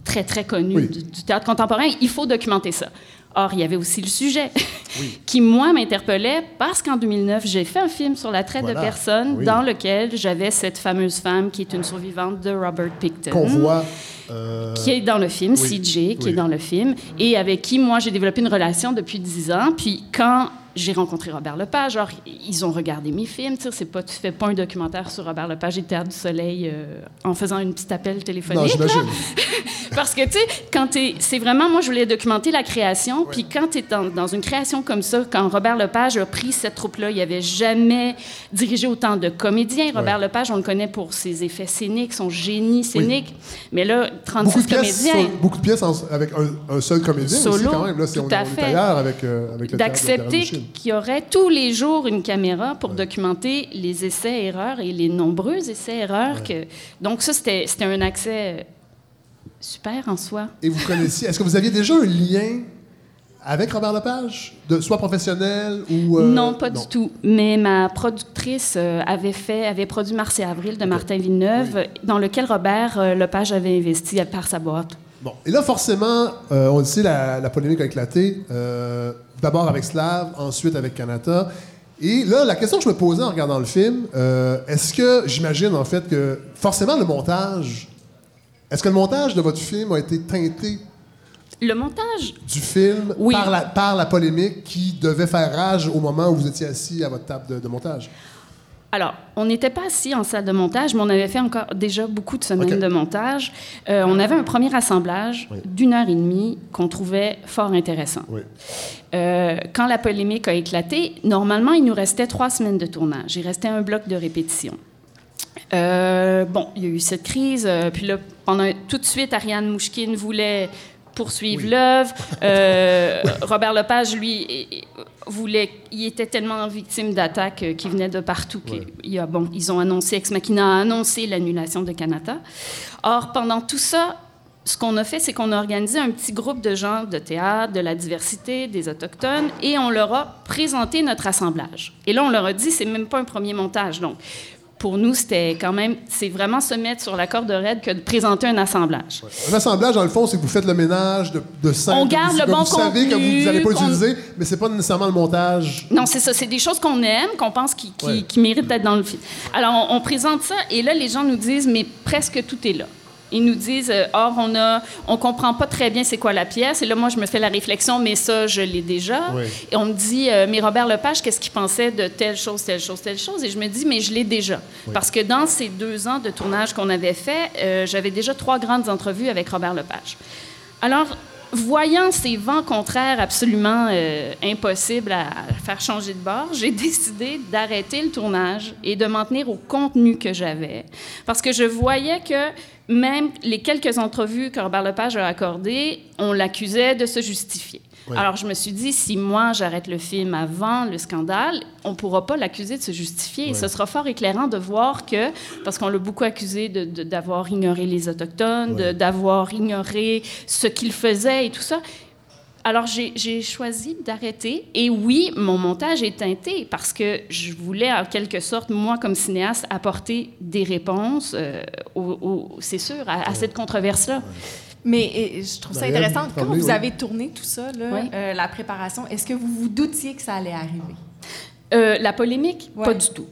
très, très connus Oui. du, du théâtre contemporain. Il faut documenter ça. Or, il y avait aussi le sujet [laughs] qui, moi, m'interpellait parce qu'en 2009, j'ai fait un film sur la traite Voilà. de personnes Oui. dans lequel j'avais cette fameuse femme qui est une survivante de Robert Picton. Qu'on voit. euh, Qui est dans le film, Oui. CJ, qui est dans le film, et avec qui, moi, j'ai développé une relation depuis 10 ans. Puis quand j'ai rencontré Robert Lepage, genre, ils ont regardé mes films. C'est pas, tu fais pas un documentaire sur Robert Lepage et Théâtre du Soleil euh, en faisant un petit appel Non, téléphonique. j'imagine. [laughs] Parce que, tu sais, quand t'es... C'est vraiment... Moi, je voulais documenter la création. Puis quand tu es dans, dans une création comme ça, quand Robert Lepage a pris cette troupe-là, il avait jamais dirigé autant de comédiens. Robert Lepage, on le connaît pour ses effets scéniques, son génie scénique. Mais là, 36 Beaucoup de pièces, comédiens... sur- beaucoup de pièces en- avec un, un seul comédien aussi, Solo, quand même. Là, c'est- tout on, à on fait. avec, euh, avec d'accepter qu'il y aurait tous les jours une caméra pour documenter les essais-erreurs et les nombreux essais-erreurs. Que... Donc ça, c'était c'était un accès super en soi. Et vous connaissiez. Est-ce que vous aviez déjà un lien avec Robert Lepage, de, soit professionnel ou. euh, non, pas du tout. Mais ma productrice euh, avait fait, avait produit Mars et Avril de Martin Villeneuve, dans lequel Robert euh, Lepage avait investi par sa boîte. Bon. Et là, forcément, on le sait, la, la polémique a éclaté. D'abord avec Slav, ensuite avec Kanata. Et là, la question que je me posais en regardant le film, est-ce que j'imagine en fait que forcément le montage. Est-ce que le montage de votre film a été teinté Le montage, du film Oui. par, la, par la polémique qui devait faire rage au moment où vous étiez assis à votre table de, de montage? Alors, on n'était pas assis en salle de montage, mais on avait fait encore déjà beaucoup de semaines de montage. Euh, on avait un premier assemblage Oui. d'une heure et demie qu'on trouvait fort intéressant. Oui. Euh, quand la polémique a éclaté, normalement, il nous restait trois semaines de tournage. Il restait un bloc de répétition. Euh, bon, il y a eu cette crise, puis là, pendant tout de suite, Ariane Mouchkine voulait poursuivre l'œuvre. [laughs] Euh, Robert Lepage, lui, voulait, il était tellement victime d'attaques euh, qui venaient de partout qu'il a, bon, ils ont annoncé, Ex Machina a annoncé l'annulation de Canada. Or, pendant tout ça, ce qu'on a fait, c'est qu'on a organisé un petit groupe de gens de théâtre, de la diversité, des autochtones, et on leur a présenté notre assemblage. Et là, on leur a dit, c'est même pas un premier montage. Donc, pour nous, c'était quand même, c'est vraiment se mettre sur la corde raide que de présenter un assemblage. Un assemblage, dans le fond, c'est que vous faites le ménage de, de scènes On garde vous, le bon vous savez que vous contenu, n'allez pas utiliser, mais c'est pas nécessairement le montage. Non, c'est ça. C'est des choses qu'on aime, qu'on pense qui, qui, Ouais. qui méritent d'être dans le film. Alors, on, on présente ça, et là, les gens nous disent, mais presque tout est là. Ils nous disent, euh, or, on a, on comprend pas très bien c'est quoi la pièce. Et là, moi, je me fais la réflexion, mais ça, je l'ai déjà. Oui. Et on me dit, euh, mais Robert Lepage, qu'est-ce qu'il pensait de telle chose, telle chose, telle chose? Et je me dis, mais je l'ai déjà. Parce que dans ces deux ans de tournage qu'on avait fait, euh, j'avais déjà trois grandes entrevues avec Robert Lepage. Alors, voyant ces vents contraires absolument euh, impossibles à faire changer de bord, j'ai [laughs] décidé d'arrêter le tournage et de m'en tenir au contenu que j'avais. Parce que je voyais que même les quelques entrevues que Robert Lepage a accordées, on l'accusait de se justifier. Alors, je me suis dit, si moi, j'arrête le film avant le scandale, on ne pourra pas l'accuser de se justifier. Et ce sera fort éclairant de voir que, parce qu'on l'a beaucoup accusé d'avoir ignoré les Autochtones, d'avoir ignoré ce qu'il faisait et tout ça. Alors, j'ai choisi d'arrêter. Et oui, mon montage est teinté parce que je voulais, en quelque sorte, moi, comme cinéaste, apporter des réponses, euh, au- au- c'est sûr, à, à cette controverse-là. Mais je trouve ça intéressant. Quand vous oui. avez tourné tout ça, là, Oui. euh, la préparation, est-ce que vous vous doutiez que ça allait arriver? Euh, la polémique, Ouais. pas du tout.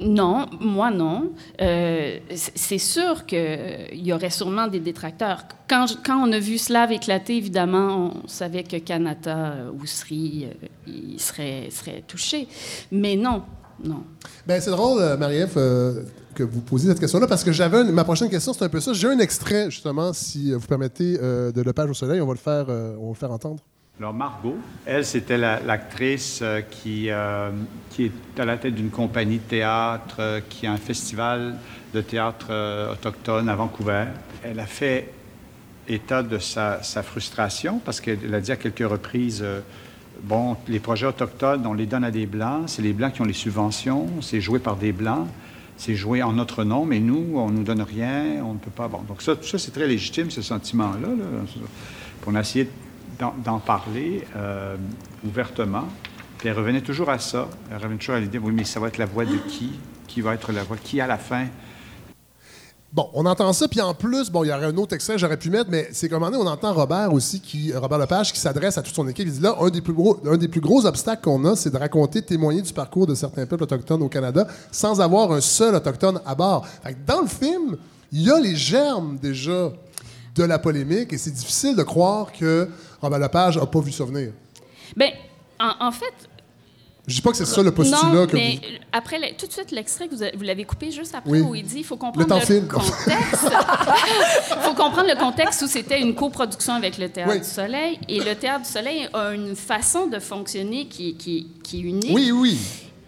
Euh, non, moi non. Euh, c'est sûr qu'il y aurait sûrement des détracteurs. Quand, on a vu Slav éclater, évidemment, on savait que Kanata euh, ou Sri, euh, il serait, touché. Mais non, non. Ben, c'est drôle, euh, Marie-Ève, euh, que vous posiez cette question-là, parce que j'avais ma prochaine question, c'est un peu ça. J'ai un extrait, justement, si euh, vous permettez, euh, de Le Page au Soleil. On va le faire, euh, on va le faire entendre. Alors, Margot, elle, c'était la- l'actrice euh, qui, euh, qui est à la tête d'une compagnie de théâtre, euh, qui a un festival de théâtre autochtone à Vancouver. Elle a fait état de sa, frustration parce qu'elle a dit à quelques reprises Bon, les projets autochtones, on les donne à des Blancs, c'est les Blancs qui ont les subventions, c'est joué par des Blancs, c'est joué en notre nom, mais nous, on ne nous donne rien, on ne peut pas. Donc ça, ça, c'est très légitime, ce sentiment-là. D'en parler euh, ouvertement. Puis elle revenait toujours à ça. Elle revenait toujours à l'idée, oui, mais ça va être la voix de qui? Qui va être la voix? Qui à la fin? Bon, on entend ça, puis en plus, bon, il y aurait un autre extrait que j'aurais pu mettre, mais c'est comme on entend Robert aussi, qui, Robert Lepage, qui s'adresse à toute son équipe. Il dit là, un des plus gros, un des plus gros obstacles qu'on a, c'est de raconter, témoigner du parcours de certains peuples autochtones au Canada sans avoir un seul autochtone à bord. Fait que dans le film, il y a les germes déjà de la polémique, et c'est difficile de croire que Robert Lepage n'a pas vu ça venir. Bien, en, en fait, Je dis pas que c'est ça le postulat non, que mais vous... après, le- tout de suite, l'extrait que vous, l'avez coupé juste après Oui. où il dit il faut Le comprendre le, file. contexte. Il [laughs] faut comprendre le contexte où c'était une coproduction avec le Théâtre Oui. du Soleil. Et le Théâtre du Soleil a une façon de fonctionner qui, qui, qui est unique. Oui, oui.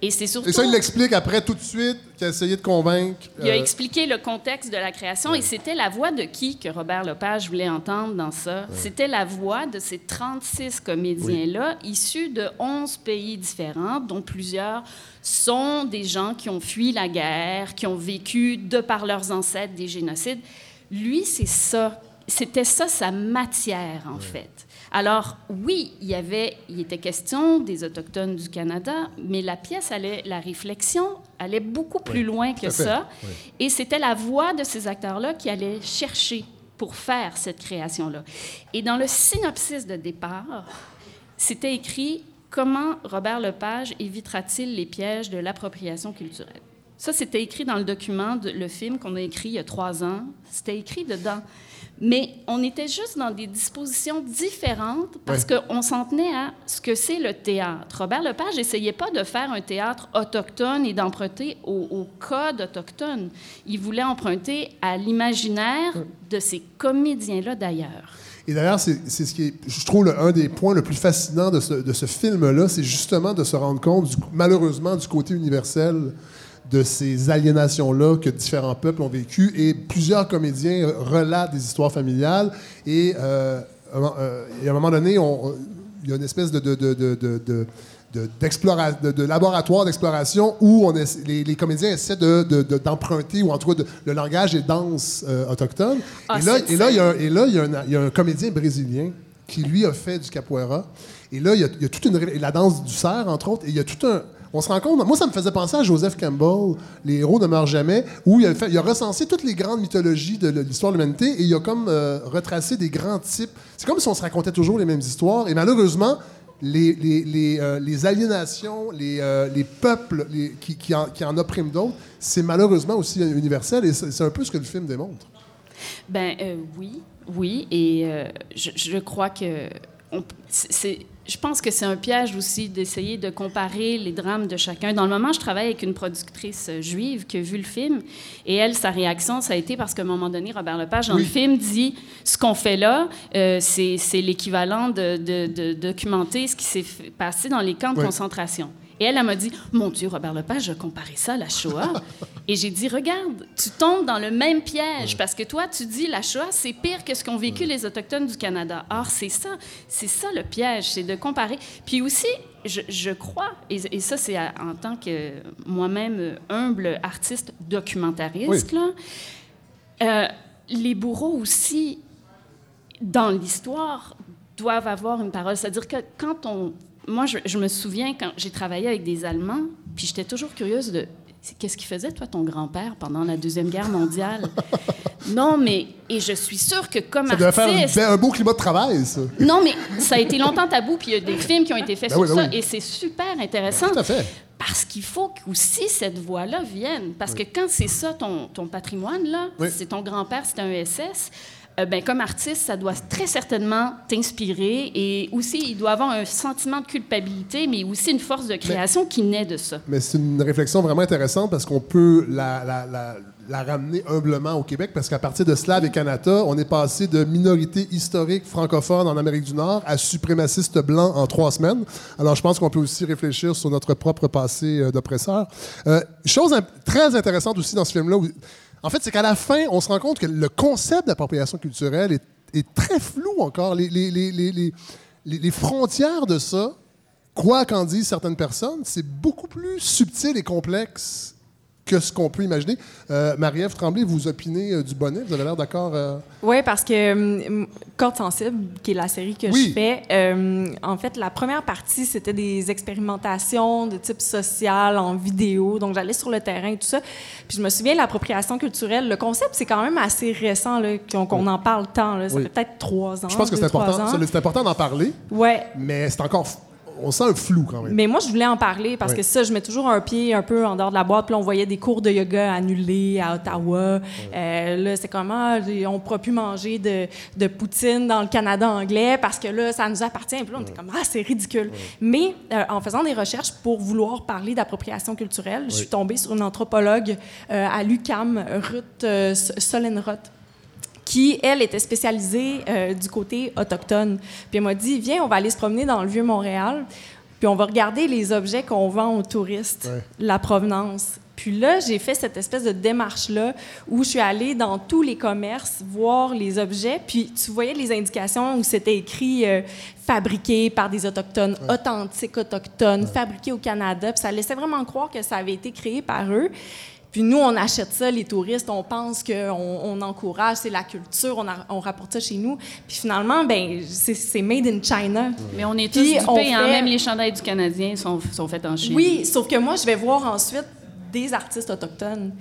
Et c'est surtout. Et ça, il l'explique après tout de suite, qu'il a essayé de convaincre. Il a euh, expliqué le contexte de la création et c'était la voix de qui que Robert Lepage voulait entendre dans ça? C'était la voix de ces 36 comédiens-là, issus de 11 pays différents, dont plusieurs sont des gens qui ont fui la guerre, qui ont vécu, de par leurs ancêtres, des génocides. lui, c'est ça. C'était ça sa matière, en fait. Alors, oui, il y avait, il était question des Autochtones du Canada, mais la pièce allait, la réflexion allait beaucoup plus loin que ça. Oui. Et c'était la voix de ces acteurs-là qui allait chercher pour faire cette création-là. Et dans le synopsis de départ, c'était écrit Comment Robert Lepage évitera-t-il les pièges de l'appropriation culturelle? Ça, c'était écrit dans le document, de, le film qu'on a écrit il y a trois ans. C'était écrit dedans. Mais on était juste dans des dispositions différentes parce qu'on s'en tenait à ce que c'est le théâtre. Robert Lepage n'essayait pas de faire un théâtre autochtone et d'emprunter au, au code autochtone. Il voulait emprunter à l'imaginaire de ces comédiens-là d'ailleurs. Et d'ailleurs, c'est ce qui est, je trouve, le- un des points le plus fascinants de ce, de ce film-là, c'est justement de se rendre compte, du- malheureusement, du côté universel de ces aliénations-là que différents peuples ont vécues. Et plusieurs comédiens relatent des histoires familiales. Et, euh, euh, et à un moment donné, on- on- il y a une espèce de, de, laboratoire d'exploration où on les, les comédiens essaient de- de- de- d'emprunter, ou en tout cas, le langage et danse euh, autochtone. Ah, et, là, cette et là, il y a un- et là, il y, a un, il y a un comédien brésilien qui, lui, a fait du capoeira. Et là, il y a, il y a toute une... la danse du cerf, entre autres. Et il y a tout un... On se rend compte... Moi, ça me faisait penser à Joseph Campbell, Les héros ne meurent jamais, où il a, recensé toutes les grandes mythologies de l'histoire de l'humanité et il a comme euh, retracé des grands types. C'est comme si on se racontait toujours les mêmes histoires. Et malheureusement, les, euh, aliénations, les, euh, les peuples les- qui, en, oppriment d'autres, c'est malheureusement aussi universel et c'est un peu ce que le film démontre. Ben euh, oui, oui, et je, crois que c'est, je pense que c'est un piège aussi d'essayer de comparer les drames de chacun. Dans le moment, je travaille avec une productrice juive qui a vu le film, et elle, sa réaction, ça a été parce qu'à un moment donné, Robert Lepage, dans Oui. le film, dit ce qu'on fait là, euh, c'est, l'équivalent de, de- de documenter ce qui s'est passé dans les camps de Oui. concentration. Et elle, elle m'a dit Mon Dieu, Robert Lepage a comparé ça à la Shoah. [laughs] Et j'ai dit Regarde, tu tombes dans le même piège parce que toi, tu dis la Shoah, c'est pire que ce qu'ont vécu les Autochtones du Canada. Or, c'est ça, c'est ça le piège, c'est de comparer. Puis aussi, je, je crois, et, et ça, c'est en tant que moi-même humble artiste documentariste, là, euh, les bourreaux aussi, dans l'histoire, doivent avoir une parole. C'est-à-dire que quand on... Moi, je, je me souviens quand j'ai travaillé avec des Allemands, puis j'étais toujours curieuse de... Qu'est-ce qu'il faisait, toi, ton grand-père, pendant la Deuxième Guerre mondiale? [laughs] non, mais... Et je suis sûre que comme Ça faire artiste... belle- un beau climat de travail, ça. Non, mais ça a été longtemps tabou, puis il y a des films qui ont été faits Ben sur oui, ben ça, oui. et c'est super intéressant. Tout à fait. Parce qu'il faut aussi cette voix-là vienne. Parce que quand c'est ça, ton, ton patrimoine, là, c'est ton grand-père, c'est un ESS, euh, ben, comme artiste, ça doit très certainement t'inspirer. Et aussi, il doit avoir un sentiment de culpabilité, mais aussi une force de création qui naît de ça. Mais c'est une réflexion vraiment intéressante parce qu'on peut la, la- la- la ramener humblement au Québec parce qu'à partir de Slav et Kanata, on est passé de minorité historique francophone en Amérique du Nord à suprémaciste blanc en trois semaines. Alors je pense qu'on peut aussi réfléchir sur notre propre passé euh, d'oppresseur. Euh, chose très intéressante aussi dans ce film-là, en fait, c'est qu'à la fin, on se rend compte que le concept d'appropriation culturelle est, très flou encore. Les- les frontières de ça, quoi qu'en disent certaines personnes, c'est beaucoup plus subtil et complexe que ce qu'on peut imaginer. Euh, Marie-Ève Tremblay, vous opinez euh, du bonnet, vous avez l'air d'accord. euh, Oui, parce que hum, Corde sensible, qui est la série que Oui. je fais, euh, en fait, la première partie, c'était des expérimentations de type social en vidéo. Donc, j'allais sur le terrain et tout ça. Puis, je me souviens, l'appropriation culturelle, le concept, c'est quand même assez récent, qu'on en parle tant. Là. Ça Oui. fait peut-être trois ans. Je pense que c'est important, c'est important d'en parler, Ouais. mais c'est encore. On sent un flou quand même. Mais moi, je voulais en parler parce que ça, je mets toujours un pied un peu en dehors de la boîte. Puis là, on voyait des cours de yoga annulés à Ottawa. Euh, là, c'est comment on ne pourra plus manger de, de poutine dans le Canada anglais parce que là, ça nous appartient. Puis là, on était comme, ah, c'est ridicule. Mais euh, en faisant des recherches pour vouloir parler d'appropriation culturelle, je suis tombée sur une anthropologue euh, à l'UCAM, Ruth euh, Solenroth qui, elle, était spécialisée euh, du côté autochtone. Puis elle m'a dit, viens, on va aller se promener dans le Vieux-Montréal, puis on va regarder les objets qu'on vend aux touristes, Ouais. la provenance. Puis là, j'ai fait cette espèce de démarche-là où je suis allée dans tous les commerces voir les objets, puis tu voyais les indications où c'était écrit euh, fabriqué par des Autochtones, authentique autochtones, fabriqué au Canada, puis ça laissait vraiment croire que ça avait été créé par eux. Puis nous, on achète ça, les touristes, on pense qu'on on encourage, c'est la culture, on, a- on rapporte ça chez nous. Puis finalement, ben c'est- made in China. Mais on est tous Puis dupés, on hein, même les chandails du Canadien sont, sont faits en Chine. Oui, sauf que moi, je vais voir ensuite des artistes autochtones.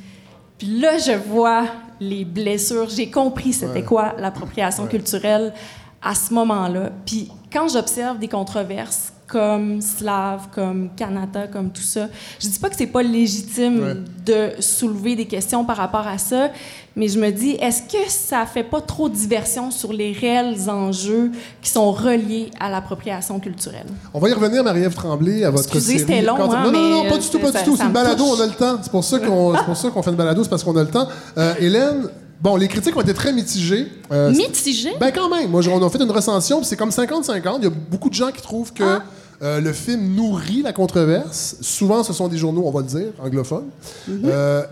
Puis là, je vois les blessures. J'ai compris c'était quoi l'appropriation culturelle à ce moment-là. Puis quand j'observe des controverses comme Slave, comme Canada, comme tout ça, je dis pas que c'est pas légitime de soulever des questions par rapport à ça, mais je me dis, est-ce que ça fait pas trop diversion sur les réels enjeux qui sont reliés à l'appropriation culturelle? On va y revenir, Marie-Ève Tremblay, à votre Excusez, série. c'était long, Quand- hein, non, non, non, pas du tout, pas ça- du tout. C'est une balado, touche. on a le temps. C'est pour ça qu'on c'est pour ça qu'on fait une balado, c'est parce qu'on a le temps. Euh, Hélène, bon, les critiques ont été très mitigées. Euh, Mitigé? Ben quand même. Moi, on a fait une recension, puis c'est comme 50-50. Il y a beaucoup de gens qui trouvent que Ah. euh, le film nourrit la controverse. Souvent, ce sont des journaux, on va le dire, anglophones. Mm-hmm. Euh,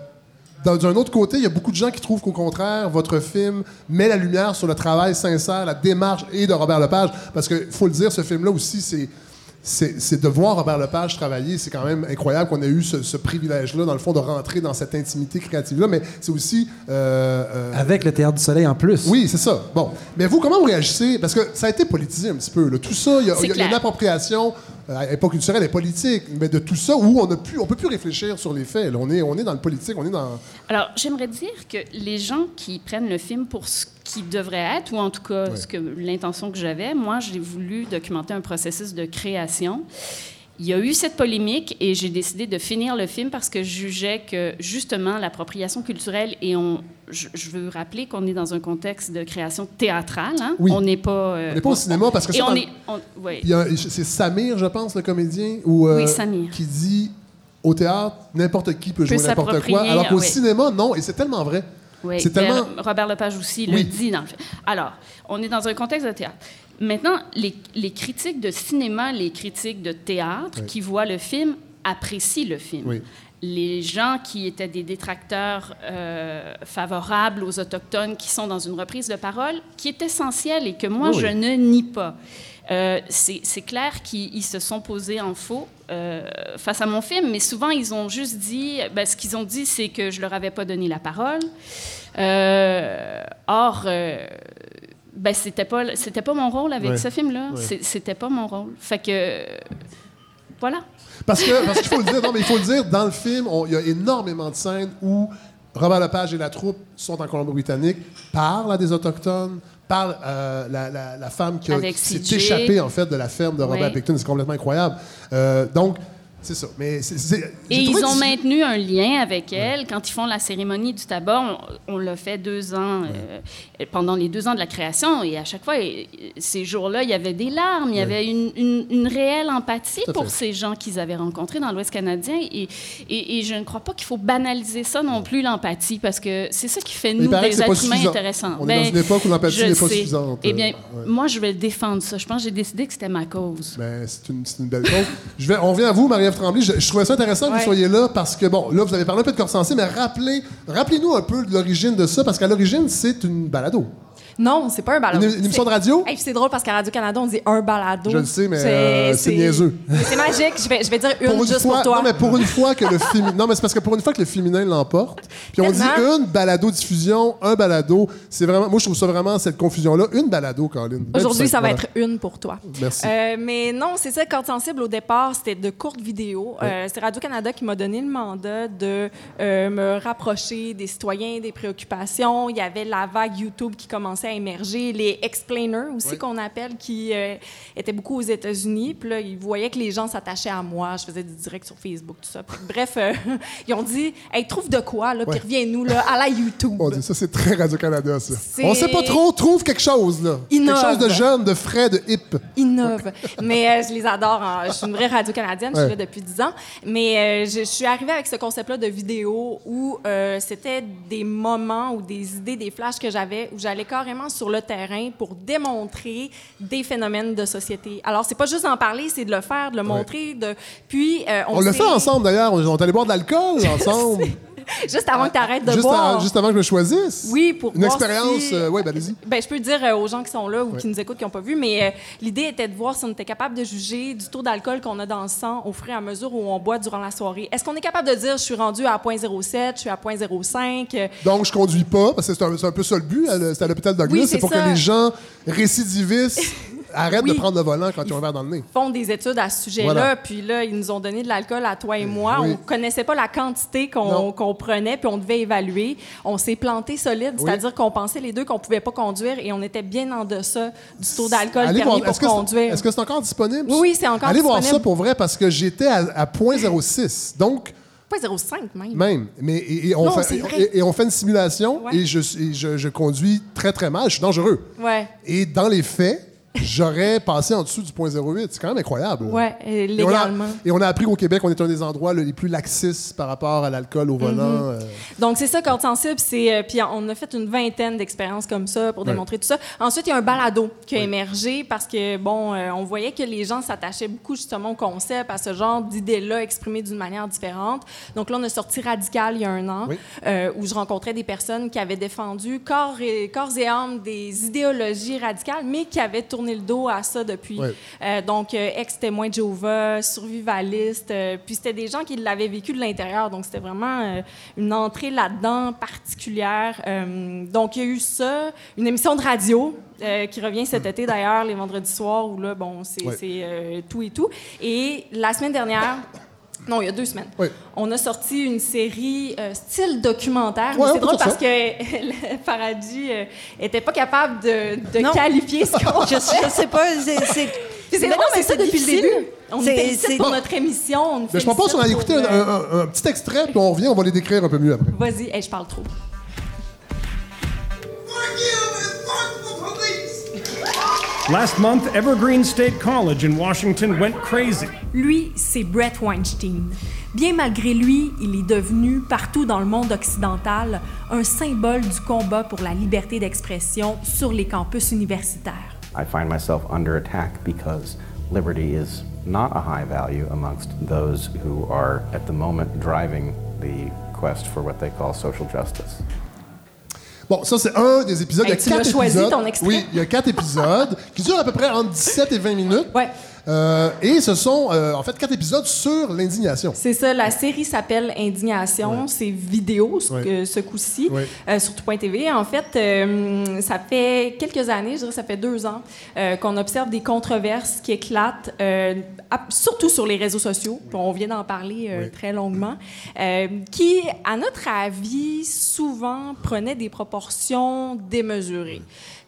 D'un autre côté, il y a beaucoup de gens qui trouvent qu'au contraire, votre film met la lumière sur le travail sincère, la démarche et de Robert Lepage. Parce qu'il faut le dire, ce film-là aussi, c'est. C'est de voir Robert Lepage travailler, c'est quand même incroyable qu'on ait eu ce, ce privilège-là, dans le fond, de rentrer dans cette intimité créative-là. Mais c'est aussi euh, euh, Avec le Théâtre du Soleil en plus. oui, c'est ça. Bon. Mais vous, comment vous réagissez? Parce que ça a été politisé un petit peu. là. Tout ça, il y a, y une appropriation, euh, pas culturelle et politique, mais de tout ça où on ne peut, on peut plus réfléchir sur les faits. là. On, est, on est dans le politique, on est dans... Alors, j'aimerais dire que les gens qui prennent le film pour ce qu'il devrait être, ou en tout cas ce que l'intention que j'avais, moi, j'ai voulu documenter un processus de création. Il y a eu cette polémique et j'ai décidé de finir le film parce que je jugeais que justement l'appropriation culturelle et on, je, je veux rappeler qu'on est dans un contexte de création théâtrale. hein. Oui. On n'est pas. euh, On n'est pas au cinéma parce que Et ça, on est. ouais. c'est Samir, je pense, le comédien, ou, euh, Oui, Samir. qui dit au théâtre, n'importe qui peut Peut jouer n'importe quoi, alors qu'au cinéma, non. Et c'est tellement vrai. Oui, C'est tellement- Robert Lepage aussi Oui. le dit dans le film. Alors, on est dans un contexte de théâtre. Maintenant, les, les critiques de cinéma, les critiques de théâtre Oui. qui voient le film apprécient le film. Oui. Les gens qui étaient des détracteurs euh, favorables aux Autochtones qui sont dans une reprise de parole, qui est essentielle et que moi, je ne nie pas. Euh, c'est clair qu'ils ils se sont posés en faux euh, face à mon film, mais souvent ils ont juste dit, ben, ce qu'ils ont dit, c'est que je leur avais pas donné la parole. Euh, or, euh, ben, c'était pas c'était pas mon rôle avec Ouais. ce film-là. Ouais. C'était pas mon rôle. Fait que voilà. Parce que parce qu'il faut le dire, non, mais il faut le dire, dans le film, il y a énormément de scènes où Robert Lepage et la troupe sont en Colombie-Britannique, parlent à des Autochtones, parlent à la, la- la femme qui, a- Avec qui s'est échappée, en fait, de la ferme de Robert Ouais. Picton. C'est complètement incroyable. Euh, donc, c'est ça. Mais Et ils ont maintenu un lien avec elle. Quand ils font la cérémonie du tabac, on, on l'a fait deux ans, euh, pendant les deux ans de la création. Et à chaque fois, et- ces jours-là, il y avait des larmes, il y avait une, une- une réelle empathie pour ces gens qu'ils avaient rencontrés dans l'Ouest canadien. Et, et- et je ne crois pas qu'il faut banaliser ça non plus, l'empathie, parce que c'est ça qui fait nous des êtres humains intéressants. On est dans une époque où l'empathie n'est pas suffisante, Eh bien, euh, ouais. moi, je vais défendre ça. Je pense que j'ai décidé que c'était ma cause. Ben, c'est une, belle. Je vais, on revient à vous, Tremblay. Je, je trouvais ça intéressant que vous soyez là parce que, bon, là, vous avez parlé un peu de corps sensé, mais rappelez, rappelez-nous un peu de l'origine de ça, parce qu'à l'origine, c'est une balado. Non, c'est pas un balado. Une- une émission de radio? Hey, c'est drôle parce qu'à Radio-Canada, on dit un balado. Je le sais, mais, euh, c'est niaiseux. C'est magique. Je vais, je vais dire une, Pour une juste fois, pour toi. Non, mais pour une fois que le féminin. Non, mais c'est parce que pour une fois que le féminin l'emporte. Puis on dit une balado-diffusion, un balado. C'est vraiment. Moi, je trouve ça vraiment cette confusion-là. Une balado, Colin. Ben, Aujourd'hui, ça va être une pour toi. Merci. Euh, mais non, c'est ça, Corde sensible, au départ, c'était de courtes vidéos. Euh, c'est Radio-Canada qui m'a donné le mandat de euh, me rapprocher des citoyens, des préoccupations. Il y avait la vague YouTube qui commençait à émerger, les explainers aussi qu'on appelle, qui euh, étaient beaucoup aux États-Unis. Puis là, ils voyaient que les gens s'attachaient à moi. Je faisais des directs sur Facebook, tout ça. Que bref, euh, [laughs] ils ont dit Hey, trouve de quoi, là, puis reviens-nous là, à la YouTube. On dit ça, c'est très Radio-Canada, ça. On sait pas trop, trouve quelque chose, là. Innove. Quelque chose de jeune, de frais, de hip. innove. Mais euh, je les adore. hein. Je suis une vraie radio-canadienne, je suis là depuis 10 ans. Mais euh, je, je suis arrivée avec ce concept-là de vidéo où c'était des moments ou des idées, des flashs que j'avais où j'allais carrément sur le terrain pour démontrer des phénomènes de société. Alors, c'est pas juste d'en parler, c'est de le faire, de le montrer. De... Puis, euh, on, On, le fait ensemble, d'ailleurs. On est allé boire de l'alcool [laughs] ensemble. [laughs] Juste avant que tu arrêtes de juste, boire. à- juste avant que je me choisisse? Oui, pour Une expérience. si- euh, ouais, ben allez-y. Ben, je peux dire euh, aux gens qui sont là ou Ouais. qui nous écoutent, qui n'ont pas vu, mais euh, l'idée était de voir si on était capable de juger du taux d'alcool qu'on a dans le sang au fur et à mesure où on boit durant la soirée. Est-ce qu'on est capable de dire je suis rendu à 0.07, je suis à 0.05? euh, Donc, je conduis pas, parce que c'est un, peu ça le but. le- C'est à l'hôpital Douglas. Oui, c'est c'est pour ça. que les gens récidivistes [laughs] arrêtent de prendre le volant quand ils ont un verre dans le nez. font des études à ce sujet-là, Voilà. puis là, ils nous ont donné de l'alcool à toi et moi. Oui. On connaissait pas la quantité qu'on prenait, puis on devait évaluer. On s'est planté solide, Oui. c'est-à-dire qu'on pensait les deux qu'on pouvait pas conduire et on était bien en deçà du taux d'alcool permis pour que c'est- conduire. Est-ce que c'est encore disponible? Oui, oui, c'est encore Allez voir ça disponible. pour vrai, parce que j'étais à, à 0.06. Donc, 0.05 même. même. Mais, et, et on Non, fait, c'est et- vrai. et, on fait une simulation Ouais. et, je, et je, je conduis très, très mal. Je suis dangereux. Ouais. Et dans les faits, j'aurais passé en dessous du 0.08. C'est quand même incroyable. Ouais, Et on, a, légalement. et on a appris qu'au Québec, on est un des endroits les plus laxistes par rapport à l'alcool au volant. Mm-hmm. euh, Donc, c'est ça, corde sensible. Euh, puis on a fait une vingtaine d'expériences comme ça pour Ouais. démontrer tout ça. Ensuite, il y a un balado qui a émergé parce que, bon, euh, on voyait que les gens s'attachaient beaucoup justement au concept, à ce genre d'idées-là exprimées d'une manière différente. Donc là, on a sorti Radical il y a un an, Oui. euh, où je rencontrais des personnes qui avaient défendu corps et, corps et âme des idéologies radicales, mais qui avaient tourné le dos à ça depuis. Euh, donc, euh, ex-témoins de Jéhovah, survivalistes, euh, puis c'était des gens qui l'avaient vécu de l'intérieur. Donc, c'était vraiment euh, une entrée là-dedans particulière. Donc, il y a eu ça, une émission de radio qui revient cet été d'ailleurs, les vendredis soirs, où là, bon, c'est tout et tout. Et la semaine dernière, non, il y a deux semaines. Oui. On a sorti une série euh, style documentaire. Ouais, c'est drôle parce ça. que [laughs] le Paradis euh, était pas capable de, qualifier ce qu'on [laughs] Je, je sais pas, c'est- c'est. [laughs] non, mais c'est ça depuis le début. On c'est- pour notre émission. On Mais je propose qu'on aille écouter pour, euh, un- un- un petit extrait, puis on revient, on va les décrire un peu mieux après. Vas-y, Hey, je parle trop. Last month, Evergreen State College in Washington went crazy. Lui, c'est Brett Weinstein. Bien malgré lui, il est devenu, partout dans le monde occidental, un symbole du combat pour la liberté d'expression sur les campus universitaires. I find myself under attack because liberty is not a high value amongst those who are at the moment driving the quest for what they call social justice. Bon, ça, c'est un des épisodes. Hey, il y a tu quatre choisi, épisodes. ton extrait? Oui, il y a quatre épisodes qui durent à peu près entre 17 et 20 minutes. Ouais. Euh, et ce sont, euh, en fait, quatre épisodes sur l'indignation. C'est ça, la série s'appelle Indignation. C'est vidéo, ce, Ouais. que- ce coup-ci, Ouais. euh, sur. En fait, ça fait quelques années, je dirais ça fait deux ans, qu'on observe des controverses qui éclatent, surtout sur les réseaux sociaux. On vient d'en parler très longuement. qui, à notre avis, souvent prenaient des proportions démesurées.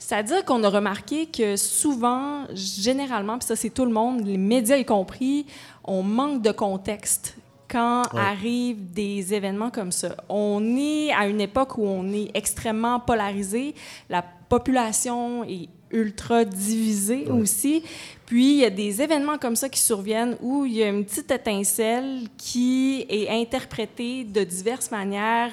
C'est-à-dire qu'on a remarqué que souvent, généralement, puis ça c'est tout le monde, les médias y compris, on manque de contexte quand arrivent des événements comme ça. On est à une époque où on est extrêmement polarisé, la population est ultra divisée aussi, puis il y a des événements comme ça qui surviennent où il y a une petite étincelle qui est interprétée de diverses manières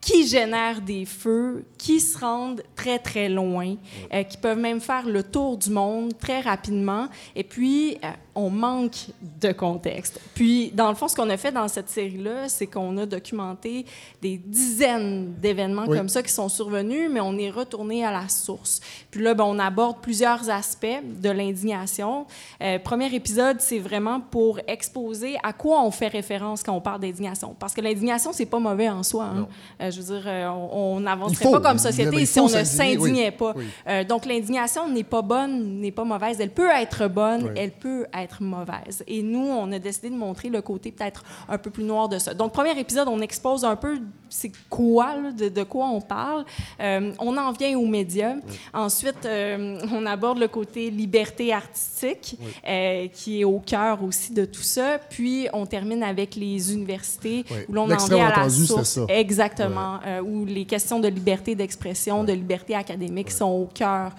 qui génèrent des feux, qui se rendent très, très loin, euh, qui peuvent même faire le tour du monde très rapidement. Et puis, euh, on manque de contexte. Puis, dans le fond, ce qu'on a fait dans cette série-là, c'est qu'on a documenté des dizaines d'événements Oui. comme ça qui sont survenus, mais on est retourné à la source. Puis là, ben, on aborde plusieurs aspects de l'indignation. Euh, premier épisode, c'est vraiment pour exposer à quoi on fait référence quand on parle d'indignation. Parce que l'indignation, c'est pas mauvais en soi. hein. Euh, je veux dire, euh, on n'avancerait pas comme société si on ne oui. s'indignait pas. Oui. Euh, donc, l'indignation n'est pas bonne, n'est pas mauvaise. Elle peut être bonne, elle peut être mauvaise. Et nous, on a décidé de montrer le côté peut-être un peu plus noir de ça. Donc, premier épisode, on expose un peu c'est quoi, là, de, de quoi on parle. Euh, on en vient aux médias. Ensuite, euh, on aborde le côté liberté artistique, euh, qui est au cœur aussi de tout ça. Puis, on termine avec les universités, Oui. où l'on en vient à la source. ça. Exactement. où les questions de liberté d'expression, de liberté académique sont au cœur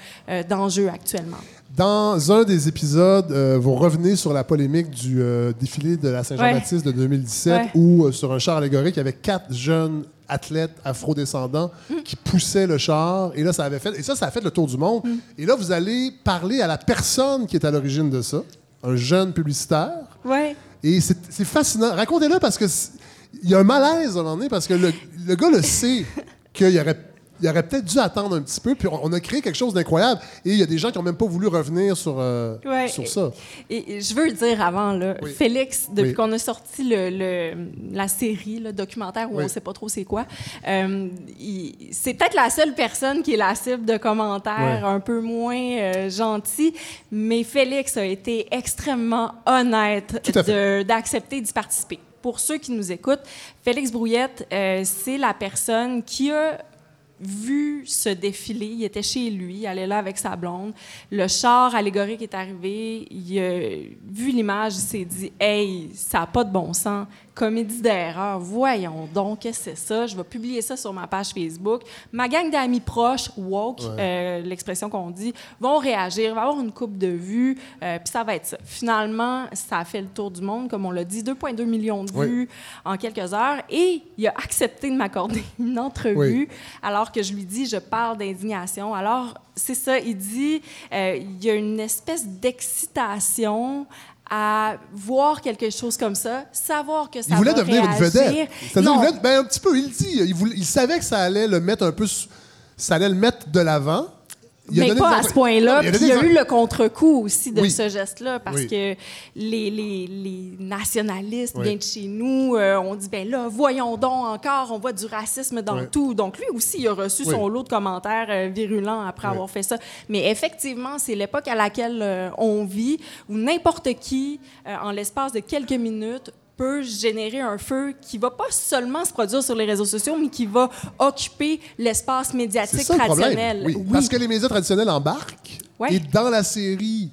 d'enjeux actuellement. Dans un des épisodes, euh, vous revenez sur la polémique du euh, défilé de la Saint-Jean-Baptiste de 2017, Ouais. où euh, sur un char allégorique, il y avait quatre jeunes athlètes afrodescendants Mm. qui poussaient le char. Et là, ça avait fait, et ça, ça a fait le tour du monde. Mm. Et là, vous allez parler à la personne qui est à l'origine de ça, un jeune publicitaire. Ouais. Et c'est fascinant. Racontez-le parce que il y a un malaise à un moment donné parce que le, le gars le sait [laughs] qu'il y aurait, il aurait peut-être dû attendre un petit peu. Puis on, on a créé quelque chose d'incroyable. Et il y a des gens qui n'ont même pas voulu revenir sur, euh, Ouais. sur ça. Et, et je veux dire avant, là, Oui. Félix, depuis Oui. qu'on a sorti le, le- la série, le documentaire où Oui. on ne sait pas trop c'est quoi, euh, c'est peut-être la seule personne qui est la cible de commentaires un peu moins euh, gentils, mais Félix a été extrêmement honnête d'accepter d'y participer. Pour ceux qui nous écoutent, Félix Brouillette, euh, c'est la personne qui a vu ce défilé. Il était chez lui, il allait là avec sa blonde. Le char allégorique est arrivé. Il a vu l'image, il s'est dit Hey, ça n'a pas de bon sens. Comédie d'erreur, voyons donc, qu'est-ce que c'est ça? Je vais publier ça sur ma page Facebook. Ma gang d'amis proches, woke, euh, l'expression qu'on dit, vont réagir, va avoir une coupe de vues, euh, puis ça va être ça. Finalement, ça a fait le tour du monde, comme on l'a dit, 2,2 millions de Oui. vues en quelques heures, et il a accepté de m'accorder [laughs] une entrevue Oui. alors que je lui dis, je parle d'indignation. Alors, c'est ça, il dit, euh, il y a une espèce d'excitation à voir quelque chose comme ça, savoir que ça Il voulait va devenir une réagir. vedette. C'est-à-dire, il voulait- ben, un petit peu, il dit. Il, voulait- il savait que ça allait le mettre un peu. Ça allait le mettre de l'avant. Il mais pas à ce point-là. Il donné y a eu le contre-coup aussi de Oui. ce geste-là, parce Oui. que les, les- les nationalistes Oui. bien de chez nous, euh, on dit, ben là, voyons donc encore, on voit du racisme dans tout. Donc lui aussi, il a reçu son lot de commentaires euh, virulents après avoir fait ça. Mais effectivement, c'est l'époque à laquelle euh, on vit, où n'importe qui, en l'espace de quelques minutes, peut générer un feu qui va pas seulement se produire sur les réseaux sociaux, mais qui va occuper l'espace médiatique ça le problème. traditionnel. Oui, Parce que les médias traditionnels embarquent. Ouais. Et dans la série,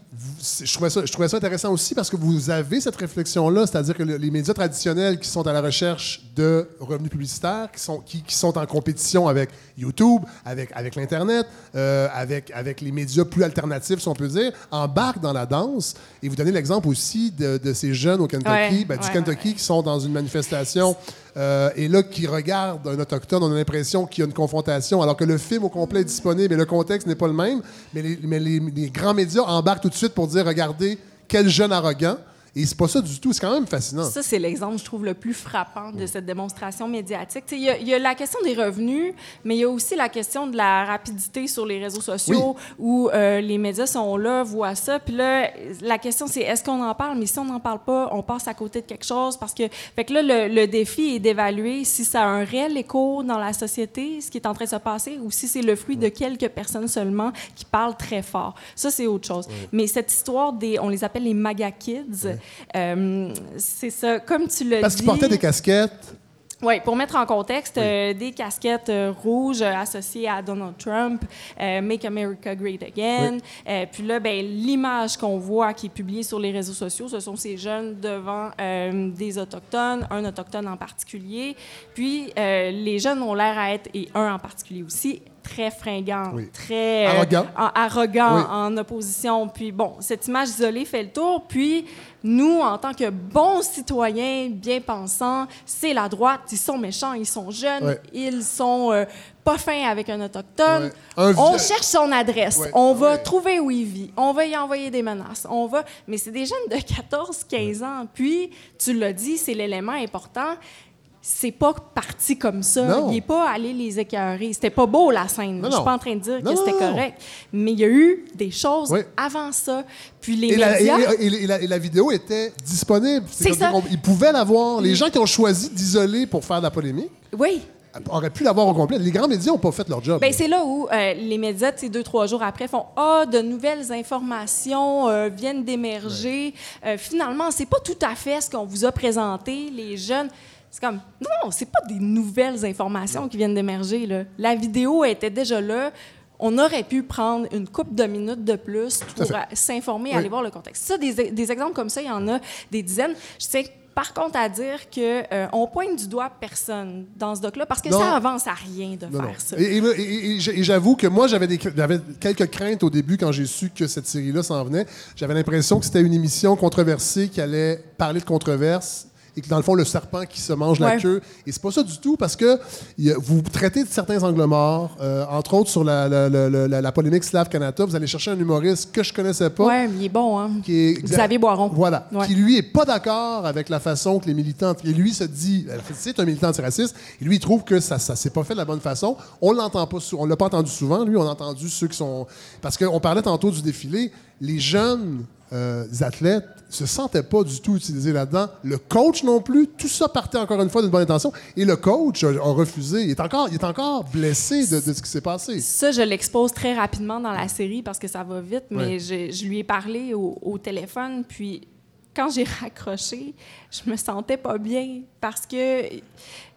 je trouvais, ça, je trouvais ça intéressant aussi parce que vous avez cette réflexion-là, c'est-à-dire que le- les médias traditionnels qui sont à la recherche de revenus publicitaires, qui sont, qui, qui sont en compétition avec YouTube, avec, avec l'Internet, euh, avec, avec les médias plus alternatifs, si on peut dire, embarquent dans la danse. Et vous donnez l'exemple aussi de, de ces jeunes au Kentucky, Ouais, ben, du ouais, Kentucky qui sont dans une manifestation euh, et là qui regardent un autochtone, on a l'impression qu'il y a une confrontation, alors que le film au complet est disponible et le contexte n'est pas le même. Mais les, mais les- les grands médias embarquent tout de suite pour dire regardez quel jeune arrogant. Et c'est pas ça du tout. C'est quand même fascinant. Ça, c'est l'exemple, je trouve, le plus frappant de cette démonstration médiatique. Il y, a- il y a la question des revenus, mais il y a aussi la question de la rapidité sur les réseaux sociaux où euh, les médias sont là, voient ça. Puis là, la question, c'est est-ce qu'on en parle? Mais si on n'en parle pas, on passe à côté de quelque chose parce que... Fait que là, le, le défi est d'évaluer si ça a un réel écho dans la société, ce qui est en train de se passer, ou si c'est le fruit de quelques personnes seulement qui parlent très fort. Ça, c'est autre chose. Mais cette histoire des... On les appelle les MAGA Kids. Euh, c'est ça. Comme tu l'as dit... Parce qu'ils portaient des casquettes. Oui, pour mettre en contexte, euh, des casquettes euh, rouges euh, associées à Donald Trump, Make America Great Again. Puis là, ben, l'image qu'on voit qui est publiée sur les réseaux sociaux, ce sont ces jeunes devant des Autochtones, un Autochtone en particulier. Puis les jeunes ont l'air à être, et un en particulier aussi, très fringants, Oui. très euh, Arrogants. en- arrogants, Oui. en opposition. Puis bon, cette image isolée fait le tour. Puis nous, en tant que bons citoyens bien pensants, c'est la droite, ils sont méchants, ils sont jeunes, Ouais. ils sont euh, pas fins avec un autochtone. Ouais. Un On cherche son adresse, Ouais. on va trouver où il vit, on va y envoyer des menaces, on va. Mais c'est des jeunes de 14, 15 ans. Puis tu l'as dit, c'est l'élément important. C'est pas parti comme ça. Non. Il n'est pas allé les écœurer. C'était pas beau, la scène. Non, Je suis pas en train de dire Non, que c'était correct. Mais il y a eu des choses Oui. avant ça. Puis les Et la, et- médias... et- la- et la vidéo était disponible. C'est ça. Ils pouvaient la voir. Les gens qui ont choisi d'isoler pour faire de la polémique Oui. auraient pu l'avoir au complet. Les grands médias n'ont pas fait leur job. Ben, c'est là où euh, les médias, deux, trois jours après, font Ah, de nouvelles informations euh, viennent d'émerger. Euh, finalement, c'est pas tout à fait ce qu'on vous a présenté, les jeunes. C'est comme Non, c'est pas des nouvelles informations qui viennent d'émerger. là. La vidéo était déjà là. On aurait pu prendre une coupe de minutes de plus pour euh, s'informer, Oui. aller voir le contexte. Ça, des, des exemples comme ça, il y en a des dizaines. Je sais par contre à dire que euh, on pointe du doigt personne dans ce doc-là parce que Non. ça avance à rien de Non, faire non. ça. Et, et- et- et j'- et j'avoue que moi, j'avais quelques craintes au début quand j'ai su que cette série-là s'en venait. J'avais l'impression que c'était une émission controversée qui allait parler de controverses et que dans le fond, le serpent qui se mange la queue. Et c'est pas ça du tout parce que il y a- vous traitez de certains angles morts, euh, entre autres sur la, la, la, la- polémique Slav Kanata. Vous allez chercher un humoriste que je connaissais pas. Ouais, il est bon, hein. Qui est Xavier Boiron. Voilà. Ouais. Qui, lui, est pas d'accord avec la façon que les militants. Et lui se dit. euh, C'est un militant antiraciste. Et lui, il trouve que ça ça s'est pas fait de la bonne façon. On l'entend pas. On l'a pas entendu souvent. Lui, on a entendu ceux qui sont. Parce qu'on parlait tantôt du défilé. Les jeunes euh, athlètes se sentaient pas du tout utilisés là-dedans. Le coach non plus. Tout ça partait encore une fois d'une bonne intention. Et le coach a, a refusé. Il est encore, il est encore blessé de, de ce qui s'est passé. Ça, je l'expose très rapidement dans la série parce que ça va vite, mais Ouais. je, je lui ai parlé au, au téléphone, puis quand j'ai [laughs] raccroché, je me sentais pas bien parce que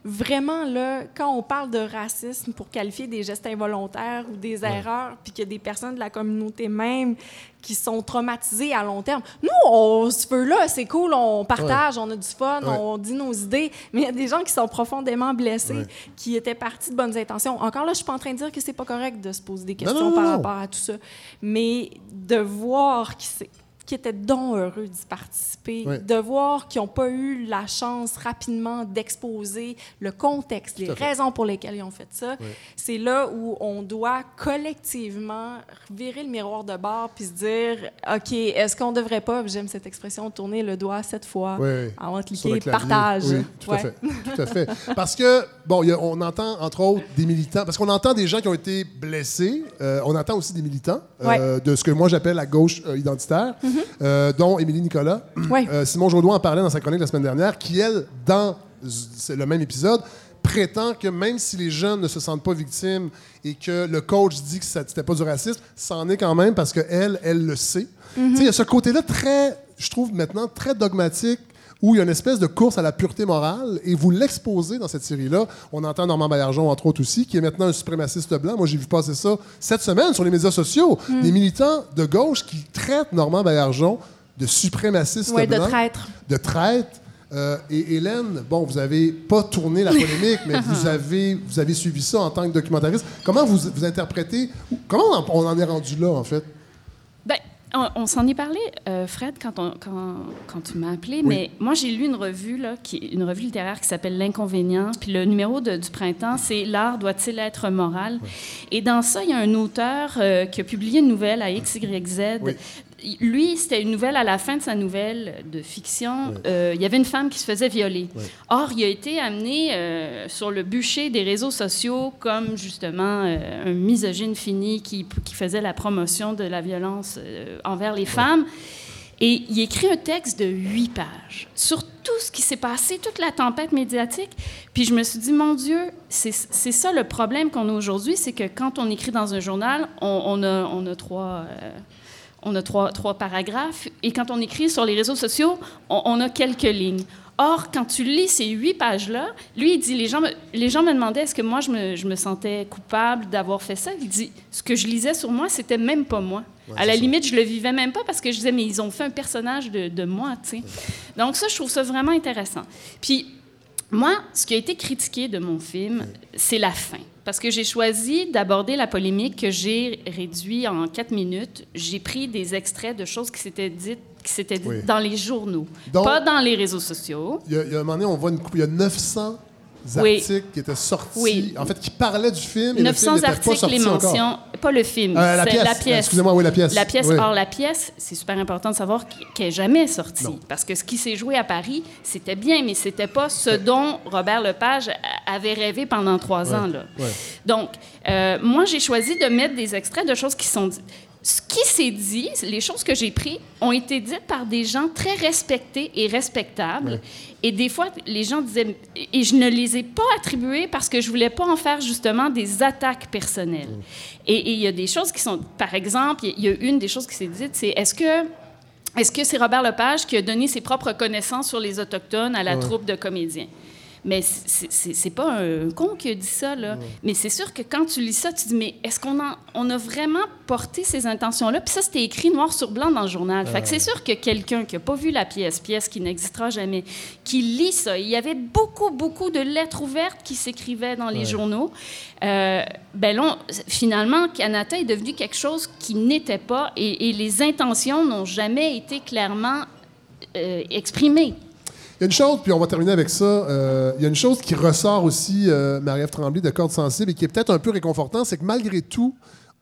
vraiment, là, quand on parle de racisme pour qualifier des gestes involontaires ou des erreurs, puis qu'il y a des personnes de la communauté même qui sont traumatisées à long terme, nous, on se veut là, c'est cool, on partage, on a du fun, Ouais. on dit nos idées, mais il y a des gens qui sont profondément blessés, qui étaient partis de bonnes intentions. Encore là, je suis pas en train de dire que c'est pas correct de se poser des questions non, non, par rapport à tout ça, mais de voir qui c'est qui étaient donc heureux d'y participer, de voir qu'ils n'ont pas eu la chance rapidement d'exposer le contexte, les raisons pour lesquelles ils ont fait ça. C'est là où on doit collectivement virer le miroir de bord puis se dire, OK, est-ce qu'on devrait pas, j'aime cette expression, tourner le doigt sept fois Oui, avant de cliquer partage. Oui, tout à fait. Tout à fait. [laughs] Parce que, bon, a- on entend, entre autres, des militants, parce qu'on entend des gens qui ont été blessés, euh, on entend aussi des militants euh, de ce que moi j'appelle la gauche euh, identitaire, euh, dont Émilie Nicolas. [clears throat] Ouais. Euh, Simon Jaudoin en parlait dans sa chronique la semaine dernière, qui, elle, dans le même épisode, prétend que même si les jeunes ne se sentent pas victimes et que le coach dit que ça n'était pas du racisme, c'en est quand même parce qu'elle, elle le sait. Tu sais, Il y a ce côté-là très, je trouve maintenant, très dogmatique où il y a une espèce de course à la pureté morale, et vous l'exposez dans cette série-là. On entend Normand Baillargeon, entre autres aussi, qui est maintenant un suprémaciste blanc. Moi, j'ai vu passer ça cette semaine sur les médias sociaux. Des militants de gauche qui traitent Normand Baillargeon de suprémaciste Ouais, de blanc traître. de traite. Euh, et Hélène, bon, vous avez pas tourné la polémique, mais [laughs] vous avez, vous avez suivi ça en tant que documentariste. Comment vous, vous interprétez, comment on en est rendu là, en fait? On, on s'en est parlé, euh, Fred, quand, on- quand, quand tu m'as appelé, mais moi, j'ai lu une revue, là, qui, une revue littéraire qui s'appelle L'Inconvénient, puis le numéro de- du printemps, c'est L'art doit-il être moral? Et dans ça, il y a un auteur euh, qui a publié une nouvelle à XYZ. Oui. Lui, c'était une nouvelle à la fin de sa nouvelle de fiction. euh, il y avait une femme qui se faisait violer. Or, il a été amené euh, sur le bûcher des réseaux sociaux comme justement euh, un misogyne fini qui, qui faisait la promotion de la violence envers les femmes. Et il écrit un texte de huit pages sur tout ce qui s'est passé, toute la tempête médiatique. Puis je me suis dit, mon Dieu, c'est c'est ça le problème qu'on a aujourd'hui, c'est que quand on écrit dans un journal, on, on a, on a trois... on a trois, trois paragraphes, et quand on écrit sur les réseaux sociaux, on, on a quelques lignes. Or, quand tu lis ces huit pages-là, lui, il dit, les gens me, les gens me demandaient est-ce que moi, je me, je me sentais coupable d'avoir fait ça? Il dit, ce que je lisais sur moi, c'était même pas moi. à la limite, je le vivais même pas parce que je disais, mais ils ont fait un personnage de, de moi, tu sais. Donc ça, je trouve ça vraiment intéressant. Puis, moi, ce qui a été critiqué de mon film, c'est la fin. Parce que j'ai choisi d'aborder la polémique que j'ai réduit en quatre minutes. J'ai pris des extraits de choses qui s'étaient dites, qui s'étaient dites Oui. dans les journaux, Donc- pas dans les réseaux sociaux. Il y a, il y a un moment donné, on voit une coupe, il y a 900 Oui. articles qui étaient sortis, Oui. en fait, qui parlaient du film, et 900 le film n'était pas articles, sorti les encore. mentions, pas le film, Euh, la pièce. la pièce. Excusez-moi, oui, la pièce. La pièce. Oui. Or, la pièce, c'est super important de savoir qu- qu'elle n'est jamais sortie. Non. Parce que ce qui s'est joué à Paris, c'était bien, mais c'était pas ce dont Robert Lepage avait rêvé pendant trois ans. Là. ouais. Donc, euh, moi, j'ai choisi de mettre des extraits de choses qui sont dites. Ce qui s'est dit, les choses que j'ai prises, ont été dites par des gens très respectés et respectables. Et des fois, les gens disaient, et je ne les ai pas attribuées parce que je voulais pas en faire justement des attaques personnelles. Et et il y a des choses qui sont, par exemple, il y a une des choses qui s'est dite, c'est est-ce que est-ce que c'est Robert Lepage qui a donné ses propres connaissances sur les Autochtones à la troupe de comédiens? Mais c'est- pas un con qui a dit ça, là. Mais c'est sûr que quand tu lis ça, tu dis, mais est-ce qu'on on a vraiment porté ces intentions-là? Puis ça, c'était écrit noir sur blanc dans le journal. Fait que c'est sûr que quelqu'un qui n'a pas vu la pièce, pièce qui n'existera jamais, qui lit ça, il y avait beaucoup, beaucoup de lettres ouvertes qui s'écrivaient dans les journaux. Euh, ben là, finalement, Canada est devenu quelque chose qui n'était pas et, et les intentions n'ont jamais été clairement euh, exprimées. Il y a une chose, puis on va terminer avec ça. euh, il y a une chose qui ressort aussi, euh, Marie-Ève Tremblay, de Cordes sensibles, et qui est peut-être un peu réconfortant, c'est que malgré tout,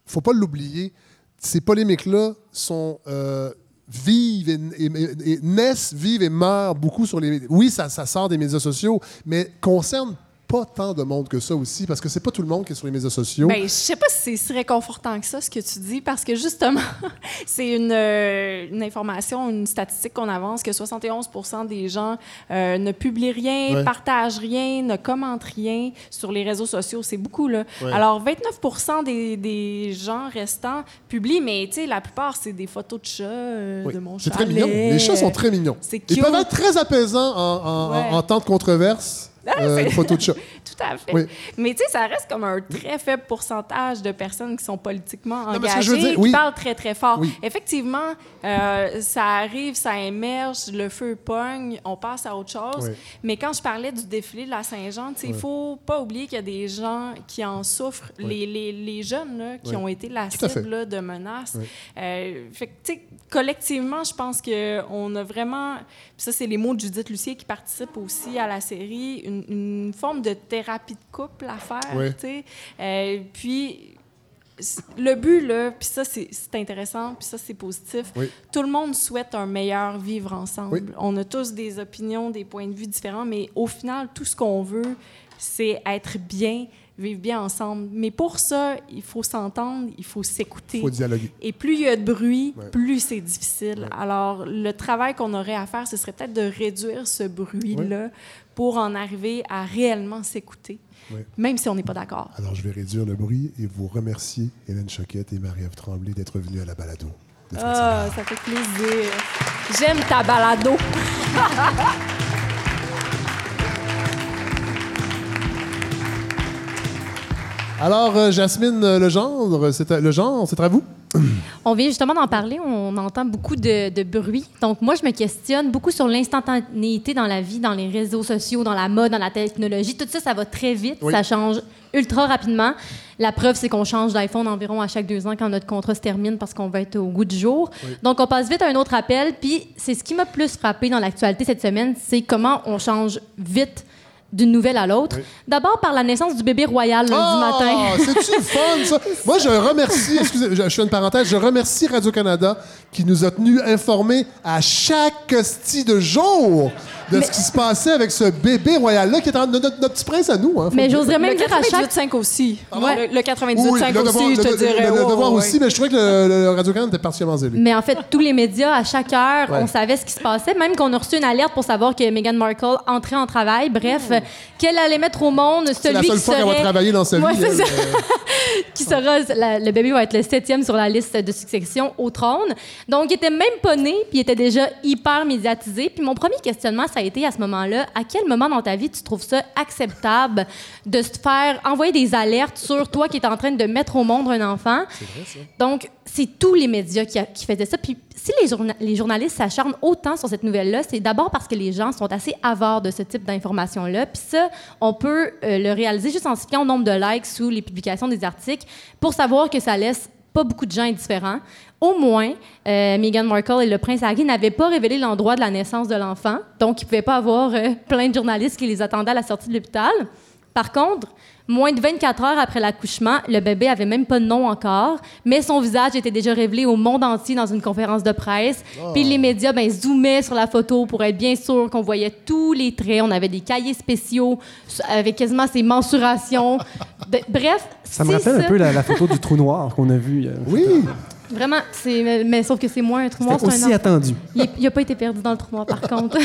faut pas l'oublier, ces polémiques-là sont euh, vives et, naissent, vivent et meurent beaucoup sur les. Oui, ça, ça sort des médias sociaux, mais concerne pas tant de monde que ça aussi, parce que c'est pas tout le monde qui est sur les médias sociaux. Ben, je sais pas si c'est si réconfortant que ça, ce que tu dis, parce que justement, [laughs] c'est une, euh, une information, une statistique qu'on avance que 71% des gens euh, ne publient rien, Ouais. partagent rien, ne commentent rien sur les réseaux sociaux. C'est beaucoup, là. Ouais. Alors, 29 des, des gens restants publient, mais tu sais, la plupart, c'est des photos de chats, euh, Oui. de mon C'est chalet. très mignon. Les chats sont très mignons. C'est Ils peuvent être très apaisants en, en- Ouais. en- en temps de controverse. Euh, une photo de chat. [laughs] Tout à fait. Oui. Mais tu sais, ça reste comme un très faible pourcentage de personnes qui sont politiquement Non, que je engagées, veux dire, qui parlent très, très fort. Oui. Effectivement, euh, ça arrive, ça émerge, le feu pogne, on passe à autre chose. Mais quand je parlais du défilé de la Saint-Jean, tu sais, il Oui. faut pas oublier qu'il y a des gens qui en souffrent, les, les, les jeunes là, qui ont été la cible là, de menaces. Euh, fait que, tu sais, collectivement, je pense qu'on a vraiment, ça, c'est les mots de Judith Lucier qui participe aussi à la série, une, une forme de thérapie de couple à faire, Oui. tu sais. Euh, puis, le but, là, puis ça, c'est intéressant, puis ça, c'est positif. Oui. Tout le monde souhaite un meilleur vivre ensemble. Oui. On a tous des opinions, des points de vue différents, mais au final, tout ce qu'on veut, c'est être bien, vivre bien ensemble. Mais pour ça, il faut s'entendre, il faut s'écouter. Il faut dialoguer. Et plus il y a de bruit, Ouais. plus c'est difficile. Alors, le travail qu'on aurait à faire, ce serait peut-être de réduire ce bruit-là pour en arriver à réellement s'écouter, Oui. même si on n'est pas d'accord. Alors, je vais réduire le bruit et vous remercier, Hélène Choquette et Marie-Ève Tremblay, d'être venues à la balado. Ah, ça fait plaisir. J'aime ta balado. [laughs] Alors, euh, Jasmine euh, Legendre, c'est à, Legendre, c'est à vous? On vient justement d'en parler, on entend beaucoup de, de bruit. Donc, moi, je me questionne beaucoup sur l'instantanéité dans la vie, dans les réseaux sociaux, dans la mode, dans la technologie. Tout ça, ça va très vite, Oui. ça change ultra rapidement. La preuve, c'est qu'on change d'iPhone environ à chaque deux ans quand notre contrat se termine parce qu'on va être au goût du jour. Donc, on passe vite à un autre appel. Puis, c'est ce qui m'a plus frappé dans l'actualité cette semaine, c'est comment on change vite d'une nouvelle à l'autre. Oui. D'abord par la naissance du bébé royal lundi Ah, matin. [laughs] c'est-tu fun, ça? [laughs] Moi, je remercie, excusez, je, je fais une parenthèse, je remercie Radio-Canada qui nous a tenus informés à chaque sti de jour de ce qui se passait avec ce bébé royal-là, qui est en- notre, notre petit prince à nous. Hein, Mais j'oserais même Le dire à chaque 98.5 aussi. Pardon? Le, le 98.5 Oui, le devoir, aussi, je te le- dirais. Le, oh, devoir ouais. aussi, mais je trouvais que le, le Radio-Canada était particulièrement zélé. Mais en fait, tous les médias, à chaque heure, Ouais. on savait ce qui se passait, même qu'on a reçu une alerte pour savoir que Meghan Markle entrait en travail. Bref, qu'elle allait mettre au monde C'est la celui seule qui fois qu'elle va serait... travailler dans sa Ouais, vie. elle, euh, [laughs] qui sera la- le bébé va être le septième sur la liste de succession au trône. Donc, il était même pas né, puis il était déjà hyper médiatisé. Puis mon premier questionnement, ça a été à ce moment-là, à quel moment dans ta vie tu trouves ça acceptable de se faire envoyer des alertes sur toi qui es en train de mettre au monde un enfant? Donc, c'est tous les médias qui, a- qui faisaient ça. Puis si les, journa- les journalistes s'acharnent autant sur cette nouvelle-là, c'est d'abord parce que les gens sont assez avares de ce type d'informations-là. Puis ça, on peut euh, le réaliser juste en fiant au nombre de likes sous les publications des articles pour savoir que ça laisse pas beaucoup de gens indifférents. Au moins, euh, Meghan Markle et le prince Harry n'avaient pas révélé l'endroit de la naissance de l'enfant, donc ils ne pouvaient pas avoir euh, plein de journalistes qui les attendaient à la sortie de l'hôpital. Par contre, moins de 24 heures après l'accouchement, le bébé avait même pas de nom encore, mais son visage était déjà révélé au monde entier dans une conférence de presse. Puis les médias ben, zoomaient sur la photo pour être bien sûr qu'on voyait tous les traits. On avait des cahiers spéciaux avec quasiment ses mensurations. De- [laughs] bref, Ça me rappelle un peu la, la photo du trou noir qu'on a vu. euh, Oui, Vraiment, c'est mais, mais sauf que c'est moins un trou noir, c'est un aussi enfant. attendu. Il n'a pas été perdu dans le trou noir, par [laughs] contre.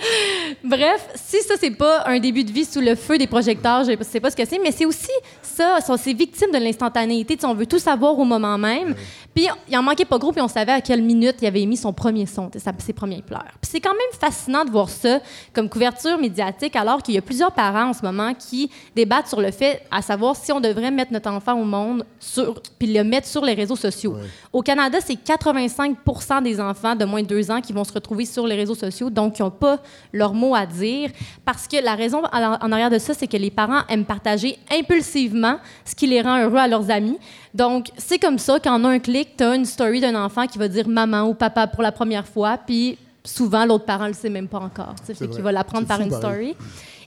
[laughs] Bref, si ça, c'est pas un début de vie sous le feu des projecteurs, je sais pas ce que c'est, mais c'est aussi ça, sont ces victimes de l'instantanéité. On veut tout savoir au moment même. Puis il en manquait pas gros, puis on savait à quelle minute il avait émis son premier son, ses premiers pleurs. Puis c'est quand même fascinant de voir ça comme couverture médiatique, alors qu'il y a plusieurs parents en ce moment qui débattent sur le fait à savoir si on devrait mettre notre enfant au monde sur, puis le mettre sur les réseaux sociaux. Au Canada, c'est 85 des enfants de moins de deux ans qui vont se retrouver sur les réseaux sociaux, donc qui n'ont pas leur mot à dire. Parce que la raison en arrière de ça, c'est que les parents aiment partager impulsivement ce qui les rend heureux à leurs amis. Donc, c'est comme ça qu'en un clic, tu as une story d'un enfant qui va dire maman ou papa pour la première fois, puis souvent, l'autre parent ne le sait même pas encore. tu sais, Fait qu'il va l'apprendre C'est par fou, une pareil. story.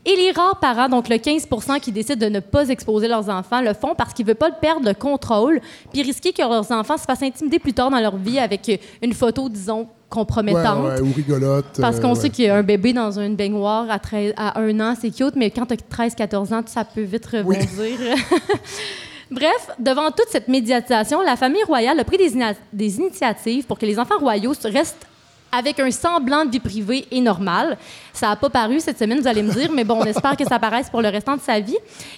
Et les rares parents, donc le 15% qui décident de ne pas exposer leurs enfants, le font parce qu'ils ne veulent pas perdre le contrôle, puis risquer que leurs enfants se fassent intimider plus tard dans leur vie avec euh, une photo, disons, Ouais, compromettante. ouais, ou rigolote. Parce euh, qu'on ouais. sait qu'il y a un bébé dans une baignoire à, 13 à un an, c'est cute, mais quand tu as 13-14 ans, ça peut vite rebondir. [laughs] Bref, devant toute cette médiatisation, la famille royale a pris des, initiatives pour que les enfants royaux restent avec un semblant de vie privée et normale. Ça n'a pas paru cette semaine, vous allez me dire, mais bon, on espère que ça apparaisse pour le restant de sa vie.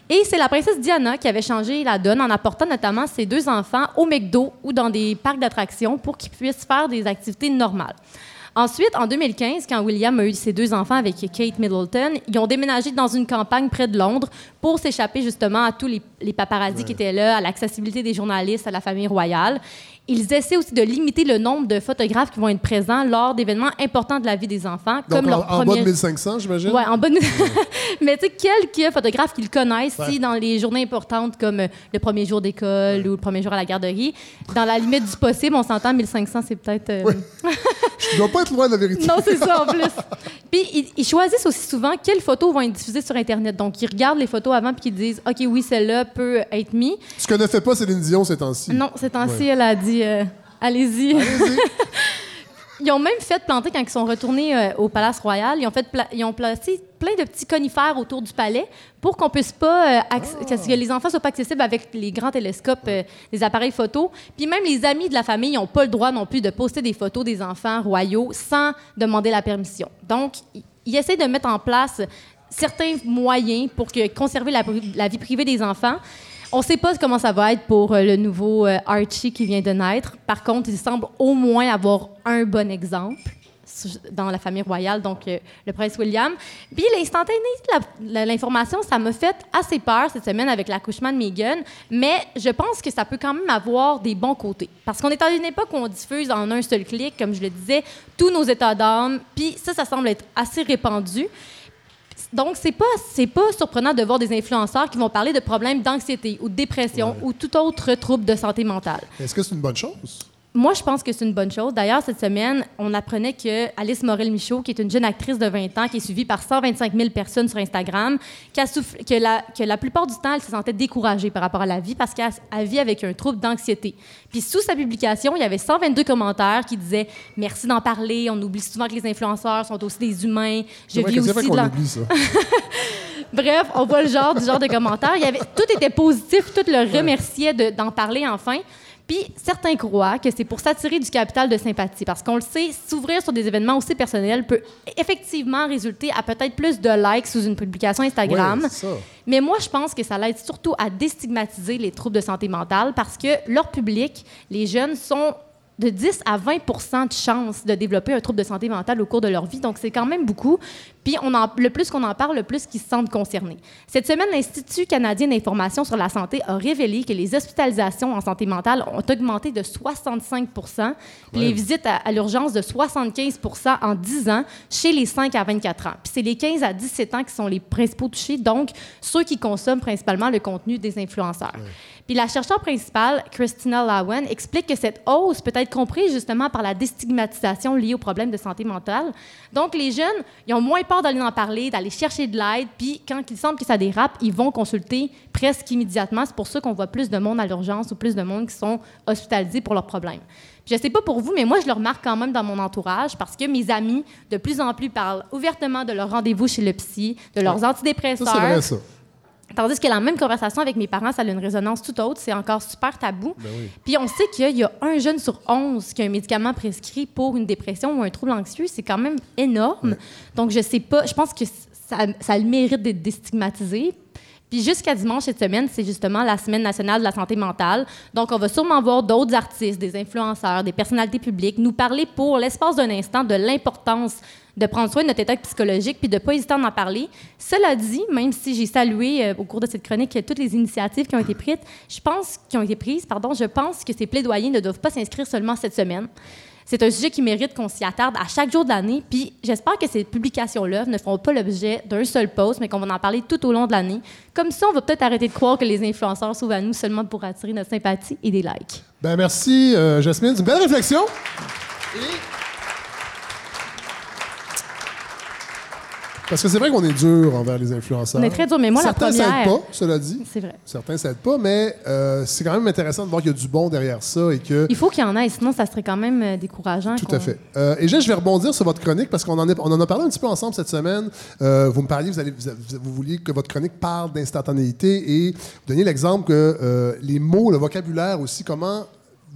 Et c'est la princesse Diana qui avait changé la donne en apportant notamment ses deux enfants au McDo ou dans des parcs d'attractions pour qu'ils puissent faire des activités normales. Ensuite, en 2015, quand William a eu ses deux enfants avec Kate Middleton, ils ont déménagé dans une campagne près de Londres pour s'échapper justement à tous les, les paparazzis qui étaient là, à l'accessibilité des journalistes, à la famille royale. Ils essaient aussi de limiter le nombre de photographes qui vont être présents lors d'événements importants de la vie des enfants, Donc, comme en, leur en bas premier... de 1500, j'imagine? Ouais, en bonne. [laughs] Mais tu sais, quelques photographes qu'ils connaissent, si dans les journées importantes comme euh, le premier jour d'école ou le premier jour à la garderie, dans la limite du possible, on s'entend 1500, c'est peut-être. euh, Je dois pas être loin de la vérité. non, c'est ça en plus. [laughs] Puis ils, ils choisissent aussi souvent quelles photos vont être diffusées sur Internet. Donc ils regardent les photos avant puis ils disent OK, oui, celle-là peut être mise. Ce que ne fait pas Céline Dion ces temps-ci. Non, ces temps-ci, elle a dit euh, allez-y. [laughs] Ils ont même fait planter, quand ils sont retournés euh, au Palace Royal, ils ont, fait ils ont placé plein de petits conifères autour du palais pour qu'on puisse pas, euh, acc- que les enfants soient pas accessibles avec les grands télescopes, euh, les appareils photo. Puis même les amis de la famille n'ont pas le droit non plus de poster des photos des enfants royaux sans demander la permission. Donc, ils- essaient de mettre en place certains moyens pour que, conserver la vie privée des enfants. On ne sait pas comment ça va être pour euh, le nouveau euh, Archie qui vient de naître. Par contre, il semble au moins avoir un bon exemple dans la famille royale, donc euh, le prince William. Puis l'instantané de l'information, ça m'a fait assez peur cette semaine avec l'accouchement de Meghan, mais je pense que ça peut quand même avoir des bons côtés. Parce qu'on est dans une époque où on diffuse en un seul clic, comme je le disais, tous nos états d'âme, puis ça, ça semble être assez répandu. Donc, c'est pas, c'est pas surprenant de voir des influenceurs qui vont parler de problèmes d'anxiété ou de dépression ou tout autre trouble de santé mentale. Est-ce que c'est une bonne chose? Moi, je pense que c'est une bonne chose. D'ailleurs, cette semaine, on apprenait que Alice Morel-Michaud, qui est une jeune actrice de 20 ans, qui est suivie par 125 000 personnes sur Instagram, que, la, que la plupart du temps, elle se sentait découragée par rapport à la vie parce qu'elle elle vit avec un trouble d'anxiété. Puis sous sa publication, il y avait 122 commentaires qui disaient « Merci d'en parler. On oublie souvent que les influenceurs sont aussi des humains. Je vis aussi de la... oublie ça. [laughs] Bref, on voit le genre du genre de commentaires. Il y avait, tout était positif, tout le remerciait de- d'en parler enfin. Puis certains croient que c'est pour s'attirer du capital de sympathie, parce qu'on le sait, s'ouvrir sur des événements aussi personnels peut effectivement résulter à peut-être plus de likes sous une publication Instagram. Ça. Mais moi, je pense que ça l'aide surtout à déstigmatiser les troubles de santé mentale parce que leur public, les jeunes, sont de 10 à 20% de chances de développer un trouble de santé mentale au cours de leur vie. Donc, c'est quand même beaucoup. Puis, on en, le plus qu'on en parle, le plus qu'ils se sentent concernés. Cette semaine, l'Institut canadien d'information sur la santé a révélé que les hospitalisations en santé mentale ont augmenté de 65 puis les visites à, à l'urgence de 75% en 10 ans chez les 5 à 24 ans. Puis c'est les 15 à 17 ans qui sont les principaux touchés, donc ceux qui consomment principalement le contenu des influenceurs. Puis la chercheure principale, Christina Lowen, explique que cette hausse peut être comprise justement par la déstigmatisation liée aux problèmes de santé mentale. Donc les jeunes, ils ont moins peur d'aller en parler, d'aller chercher de l'aide, puis quand il semble que ça dérape, ils vont consulter presque immédiatement. C'est pour ça qu'on voit plus de monde à l'urgence ou plus de monde qui sont hospitalisés pour leurs problèmes. Je sais pas pour vous, mais moi, je le remarque quand même dans mon entourage parce que mes amis, de plus en plus, parlent ouvertement de leur rendez-vous chez le psy, de leurs antidépresseurs. c'est vrai, ça. Tandis que la même conversation avec mes parents, ça a une résonance tout autre. C'est encore super tabou. Ben oui. Puis on sait qu'il y a un jeune sur 11 qui a un médicament prescrit pour une dépression ou un trouble anxieux. C'est quand même énorme. Donc je sais pas, je pense que ça, ça a le mérite d'être déstigmatisé. Puis jusqu'à dimanche cette semaine, c'est justement la Semaine nationale de la santé mentale. Donc, on va sûrement voir d'autres artistes, des influenceurs, des personnalités publiques nous parler pour l'espace d'un instant de l'importance de prendre soin de notre état psychologique puis de ne pas hésiter à en parler. Cela dit, même si j'ai salué euh, au cours de cette chronique toutes les initiatives qui ont été prises, je pense qui ont été prises, pardon, je pense que ces plaidoyers ne doivent pas s'inscrire seulement cette semaine. C'est un sujet qui mérite qu'on s'y attarde à chaque jour de l'année. Puis j'espère que ces publications-là ne feront pas l'objet d'un seul post, mais qu'on va en parler tout au long de l'année. Comme ça, on va peut-être arrêter de croire que les influenceurs s'ouvrent à nous seulement pour attirer notre sympathie et des likes. Ben merci, euh, Jasmine. C'est une belle réflexion. Et Parce que c'est vrai qu'on est dur envers les influenceurs. On est très dur, mais moi, la Certains première- s'aident pas, cela dit. C'est vrai. Certains s'aident pas, mais euh, c'est quand même intéressant de voir qu'il y a du bon derrière ça et que. Il faut qu'il y en ait, sinon ça serait quand même euh, décourageant. Tout à fait. Euh, et je vais rebondir sur votre chronique parce qu'on en, est- on en a parlé un petit peu ensemble cette semaine. Euh, vous me parliez, vous, allez, vous, vous- vouliez que votre chronique parle d'instantanéité et vous donniez l'exemple que les mots, le vocabulaire aussi, comment.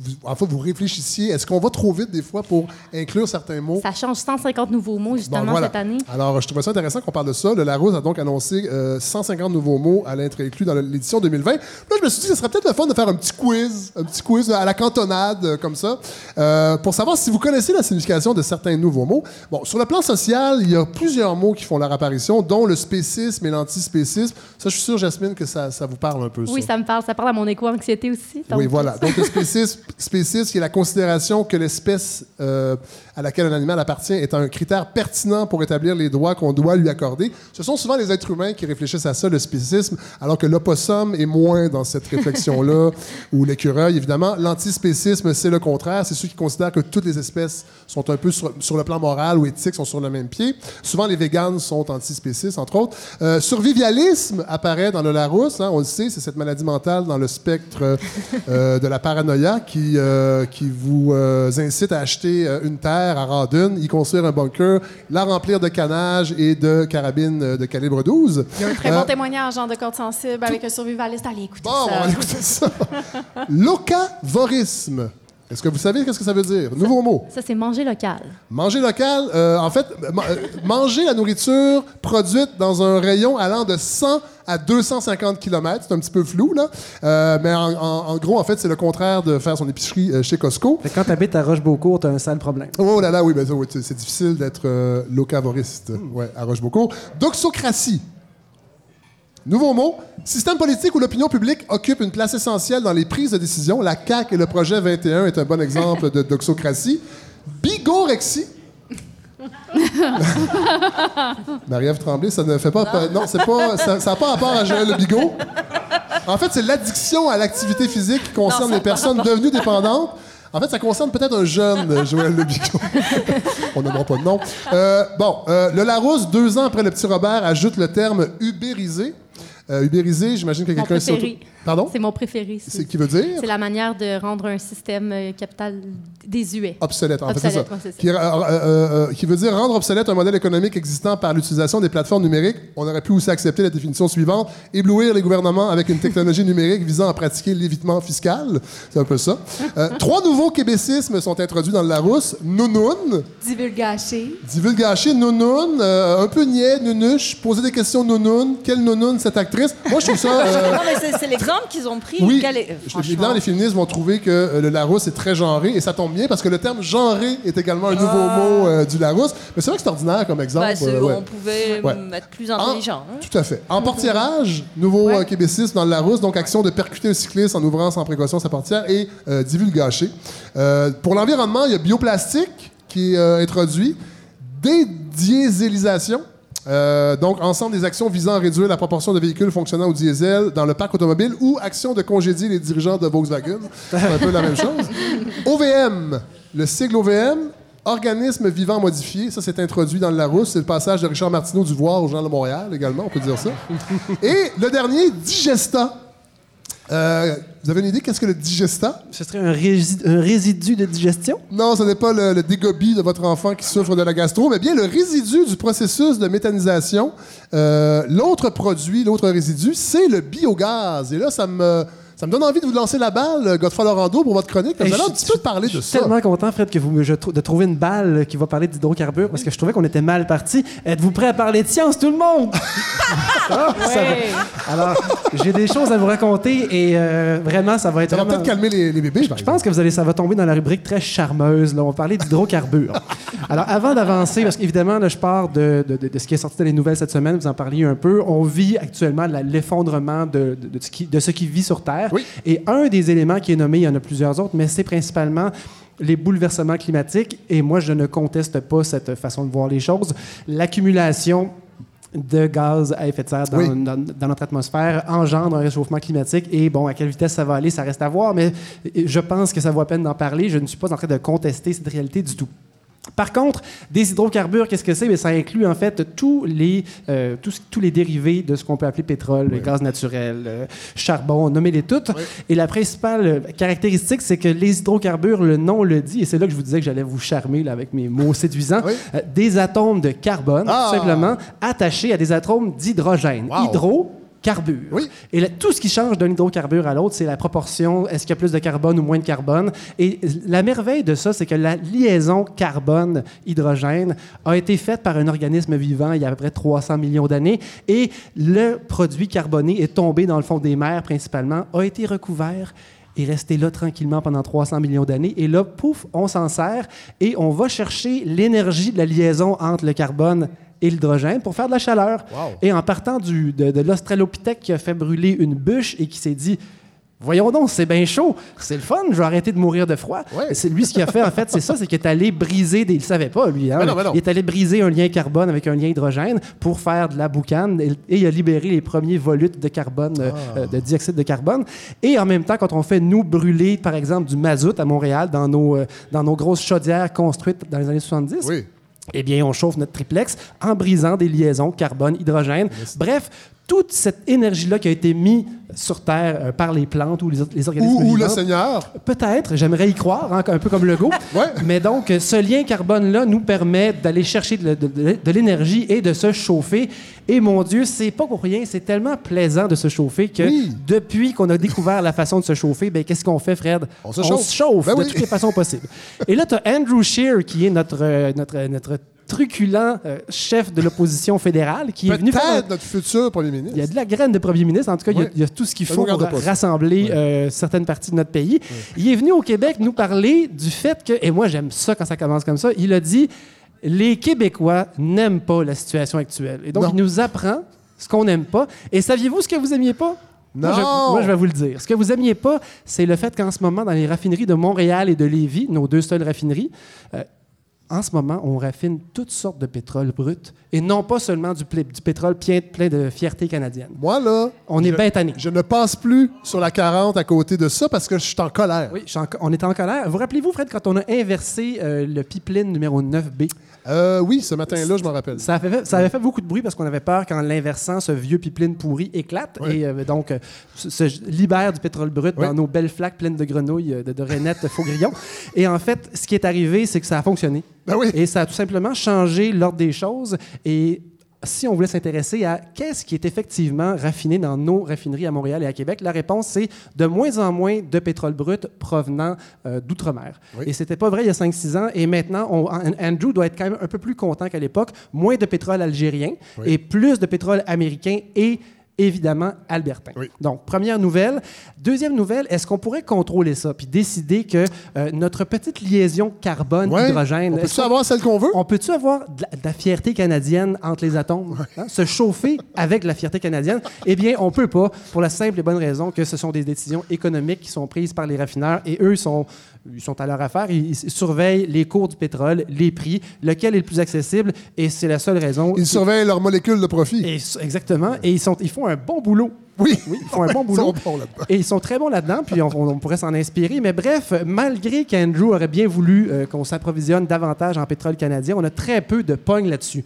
Vous, en fait, vous réfléchissiez. Est-ce qu'on va trop vite des fois pour inclure certains mots? Ça change 150 nouveaux mots justement Bon, voilà. cette année. Alors, je trouvais ça intéressant qu'on parle de ça. Le Larousse a donc annoncé euh, 150 nouveaux mots à l'être inclus dans l'édition 2020. Là, je me suis dit que ce serait peut-être le fun de faire un petit quiz, un petit quiz à la cantonade, euh, comme ça, euh, pour savoir si vous connaissez la signification de certains nouveaux mots. Bon, sur le plan social, il y a plusieurs mots qui font leur apparition, dont le spécisme et l'antispécisme. Ça, je suis sûr, Jasmine, que ça, ça vous parle un peu, Oui, ça me parle. Ça parle à mon éco-anxiété aussi. oui, voilà. Donc, le spécisme, [laughs] spécisme, qui est la considération que l'espèce euh, à laquelle un animal appartient est un critère pertinent pour établir les droits qu'on doit lui accorder. Ce sont souvent les êtres humains qui réfléchissent à ça, le spécisme, alors que l'opossum est moins dans cette réflexion-là, [laughs] ou l'écureuil, évidemment. L'antispécisme, c'est le contraire. C'est ceux qui considèrent que toutes les espèces sont un peu sur, sur le plan moral ou éthique, sont sur le même pied. Souvent, les véganes sont antispécistes, entre autres. Euh, survivialisme apparaît dans le Larousse, hein, on le sait, c'est cette maladie mentale dans le spectre euh, [laughs] de la paranoïa qui, euh, qui vous euh, incite à acheter une terre à Radun, y construire un bunker, la remplir de canage et de carabines euh, de calibre 12. Il y a un très Euh, bon témoignage genre de corde sensible avec un survivaliste. Allez, écoutez Bon, ça. on va écouter ça. [laughs] Locavorisme. Est-ce que vous savez qu'est-ce que ça veut dire? Nouveau mot. Ça, c'est manger local. Manger local, euh, en fait, ma- euh, manger la nourriture produite dans un rayon allant de 100 à 250 km. C'est un petit peu flou, là. Euh, mais en, en- en gros, en fait, c'est le contraire de faire son épicerie euh, chez Costco. Que Quand tu habites à Rochebeaucourt, tu as un sale problème. Oh là là, oui, ben c'est difficile d'être euh, locavoriste ouais, à Rochebeaucourt. Doxocratie. Nouveau mot. Système politique où l'opinion publique occupe une place essentielle dans les prises de décision. La CAQ et le projet 21 est un bon exemple de doxocratie. Bigorexie. [laughs] Marie-Ève Tremblay, ça ne fait pas. Non, c'est pas. Ça n'a pas rapport à Joël Le Bigot. En fait, c'est l'addiction à l'activité physique qui concerne les personnes devenues dépendantes. En fait, ça concerne peut-être un jeune Joël Le Bigot. [laughs] On n'aimera pas de nom. Euh, bon, euh, le Larousse, deux ans après le petit Robert, ajoute le terme ubérisé. Euh, ubérisé, j'imagine que quelqu'un s'auto-. Pardon? C'est mon préféré. C'est qui veut dire? C'est la manière de rendre un système euh, capital désuet. Obsolète, en fait, c'est ça. Obsolète, ouais, c'est ça. Qui, euh, euh, euh, qui veut dire rendre obsolète un modèle économique existant par l'utilisation des plateformes numériques. On aurait pu aussi accepter la définition suivante éblouir les gouvernements avec une technologie numérique visant à pratiquer l'évitement fiscal. C'est un peu ça. Euh, [laughs] trois nouveaux québécismes sont introduits dans le Larousse nounoun, Divulgaché. divulgaché nounoun, euh, un peu niais, nunuche, poser des questions nounoun. Quelle nounoun cette actrice? Moi, je trouve ça. euh, [laughs] Non, mais c'est- c'est l'exemple qu'ils ont pris. oui, Quel est- évidemment, les féministes vont trouver que euh, le Larousse est très genré, et ça tombe bien parce que le terme genré est également un nouveau mot euh, du Larousse. Mais c'est vrai que c'est ordinaire comme exemple. Bah, c'est- euh, ouais. On pouvait Ouais. mm, être plus intelligent. hein. Tout à fait. En portierage, nouveau euh, québécisme dans le Larousse, donc action de percuter un cycliste en ouvrant sans précaution sa portière et divulgaché. Euh, pour l'environnement, il y a bioplastique qui est introduit, dédiésélisation. Euh, donc, ensemble des actions visant à réduire la proportion de véhicules fonctionnant au diesel dans le parc automobile ou action de congédier les dirigeants de Volkswagen. C'est un peu la même chose. [laughs] OVM, le sigle OVM, organisme vivant modifié, ça c'est introduit dans le Larousse. C'est le passage de Richard Martineau du Voir au Journal de Montréal également, on peut dire ça. Et le dernier, Digesta. Euh, vous avez une idée qu'est-ce que le Digesta? Ce serait un, rési- un résidu de digestion? Non, ce n'est pas le, le dégobie de votre enfant qui souffre de la gastro, mais bien le résidu du processus de méthanisation. Euh, l'autre produit, l'autre résidu, c'est le biogaz. Et là, ça me, ça me donne envie de vous lancer la balle, Godefroy Laurando, pour votre chronique. Hey, J'allais un je- petit peu parler Je de suis ça. tellement content, Fred, que vous me, je de trouver une balle qui va parler d'hydrocarbures parce que je trouvais qu'on était mal parti. Êtes-vous prêts à parler de science, tout le monde? [laughs] Ah, ça va. Alors, j'ai des choses à vous raconter et euh, vraiment, ça va être Ça va vraiment- peut-être calmer les, les bébés, Je pense que vous allez, ça va tomber dans la rubrique très charmeuse. Là. On va parler d'hydrocarbures. [laughs] Alors, avant d'avancer, parce qu'évidemment, là, je pars de, de- de- de ce qui est sorti dans les nouvelles cette semaine, vous en parliez un peu. On vit actuellement l'effondrement de, de- de ce qui, de ce qui vit sur Terre. Oui. Et un des éléments qui est nommé, il y en a plusieurs autres, mais c'est principalement les bouleversements climatiques. Et moi, je ne conteste pas cette façon de voir les choses. L'accumulation de gaz à effet de serre dans, Oui. dans- dans notre atmosphère engendre un réchauffement climatique. Et bon, à quelle vitesse ça va aller, ça reste à voir, mais je pense que ça vaut la peine d'en parler. Je ne suis pas en train de contester cette réalité du tout. Par contre, des hydrocarbures, qu'est-ce que c'est? Bien, ça inclut en fait tous les, euh, tous, tous les dérivés de ce qu'on peut appeler pétrole, le gaz naturel, euh, charbon, nommez-les toutes. Et la principale euh, caractéristique, c'est que les hydrocarbures, le nom le dit, et c'est là que je vous disais que j'allais vous charmer là, avec mes mots séduisants, Oui. euh, des atomes de carbone, Ah! tout simplement, attachés à des atomes d'hydrogène. Wow. Hydro, carbure. Oui. Et là, tout ce qui change d'un hydrocarbure à l'autre, c'est la proportion, est-ce qu'il y a plus de carbone ou moins de carbone? Et la merveille de ça, c'est que la liaison carbone-hydrogène a été faite par un organisme vivant il y a à peu près 300 millions d'années. Et le produit carboné est tombé dans le fond des mers principalement, a été recouvert et resté là tranquillement pendant 300 millions d'années. Et là, pouf, on s'en sert et on va chercher l'énergie de la liaison entre le carbone et l'hydrogène pour faire de la chaleur. Wow. Et en partant du, de, de l'Australopithèque qui a fait brûler une bûche et qui s'est dit Voyons donc, c'est bien chaud, c'est le fun, je vais arrêter de mourir de froid. Ouais. C'est lui ce qu'il a fait en fait, c'est ça, c'est qu'il est allé briser des. Il savait pas lui, hein, Mais non, mais non. Il est allé briser un lien carbone avec un lien hydrogène pour faire de la boucane et, et il a libéré les premiers volutes de carbone, euh, Ah. euh, de dioxyde de carbone. Et en même temps, quand on fait nous brûler, par exemple, du mazout à Montréal dans nos, euh, dans nos grosses chaudières construites dans les années 70, Oui. Eh bien, on chauffe notre triplex en brisant des liaisons carbone-hydrogène. Bref, toute cette énergie-là qui a été mise sur Terre euh, par les plantes ou les, les organismes Ou, ou le vivants, Seigneur. Peut-être, j'aimerais y croire, hein, un peu comme le go. [laughs] Ouais. Mais donc, euh, ce lien carbone-là nous permet d'aller chercher de, de- de- de l'énergie et de se chauffer. Et mon Dieu, c'est pas pour rien, c'est tellement plaisant de se chauffer que Oui. depuis qu'on a découvert la façon de se chauffer, ben, qu'est-ce qu'on fait, Fred? On se chauffe. se chauffe Ben de oui. toutes les façons possibles. Et là, tu as Andrew Scheer, qui est notre, euh, notre, notre truculent euh, chef de l'opposition fédérale, qui est venu faire notre futur premier ministre. il y a de la graine de premier ministre. En tout cas, il y a- Oui. il y, a tout ce qu'il faut pour rassembler euh, certaines parties de notre pays. Il est venu au Québec nous parler du fait que, et moi j'aime ça quand ça commence comme ça, il a dit les Québécois n'aiment pas la situation actuelle. Et donc, Non. il nous apprend ce qu'on n'aime pas. Et saviez-vous ce que vous aimiez pas? Moi, je, Non! moi, je vais vous le dire. Ce que vous aimiez pas, c'est le fait qu'en ce moment, dans les raffineries de Montréal et de Lévis, nos deux seules raffineries, euh, en ce moment, on raffine toutes sortes de pétrole brut et non pas seulement du, pétrole plein, plein de fierté canadienne. Moi, là, On est bien tanné. Je ne passe plus sur la 40 à côté de ça parce que je suis en colère. Oui, je suis en co- on est en colère. Vous rappelez-vous, Fred, quand on a inversé euh, le pipeline numéro 9B? Euh, oui, ce matin-là, je m'en rappelle. Ça, a fait- ça avait fait beaucoup de bruit parce qu'on avait peur qu'en l'inversant, ce vieux pipeline pourri éclate et euh, donc euh, se, se libère du pétrole brut dans nos belles flaques pleines de grenouilles, euh, de, de rainettes, de faux grillons. Et en fait, ce qui est arrivé, c'est que ça a fonctionné. Ben oui. Et ça a tout simplement changé l'ordre des choses. Et si on voulait s'intéresser à qu'est-ce qui est effectivement raffiné dans nos raffineries à Montréal et à Québec, la réponse, c'est de moins en moins de pétrole brut provenant euh, d'outre-mer. Oui. Et c'était pas vrai il y a 5-6 ans. Et maintenant, on- An- Andrew doit être quand même un peu plus content qu'à l'époque. Moins de pétrole algérien Oui. et plus de pétrole américain et évidemment albertain. Oui. Donc, première nouvelle. Deuxième nouvelle, est-ce qu'on pourrait contrôler ça puis décider que euh, notre petite liaison Ouais. carbone-hydrogène... On peut-tu avoir celle qu'on veut? on peut-tu avoir de la, de la fierté canadienne entre les atomes? hein? Se chauffer [laughs] avec la fierté canadienne? Eh bien, on peut pas, pour la simple et bonne raison que ce sont des décisions économiques qui sont prises par les raffineurs et eux sont, ils sont à leur affaire. Ils, ils surveillent les cours du pétrole, les prix, lequel est le plus accessible et c'est la seule raison. Ils surveillent leurs molécules de profit. Et- exactement. Et ils, sont, ils font un bon boulot. Oui. Oui, ils font un bon [laughs] Ils boulot. sont bons. Et ils sont très bons là-dedans, puis on, on- on pourrait s'en inspirer. Mais bref, malgré qu'Andrew aurait bien voulu euh, qu'on s'approvisionne davantage en pétrole canadien, on a très peu de pogne là-dessus.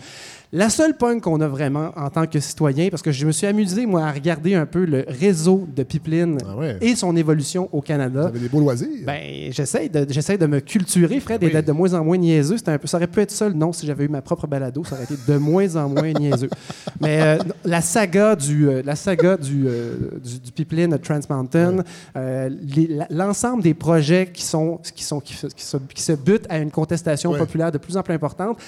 La seule pogne qu'on a vraiment en tant que citoyen, parce que je me suis amusé, moi, à regarder un peu le réseau de pipeline Ah ouais. et son évolution au Vous Canada. avez des beaux loisirs. Ben, j'essaie de, j'essaie de me culturer, Fred, et d'être de moins en moins niaiseux. C'était un peu, ça aurait pu être le nom si j'avais eu ma propre balado. Ça aurait été de moins en moins niaiseux. [laughs] Mais euh, la saga du, euh, la saga du, euh, du, du pipeline Trans Mountain, euh, l'ensemble des projets qui sont, qui sont, qui, se- qui se, qui se butent à une contestation populaire de plus en plus importante.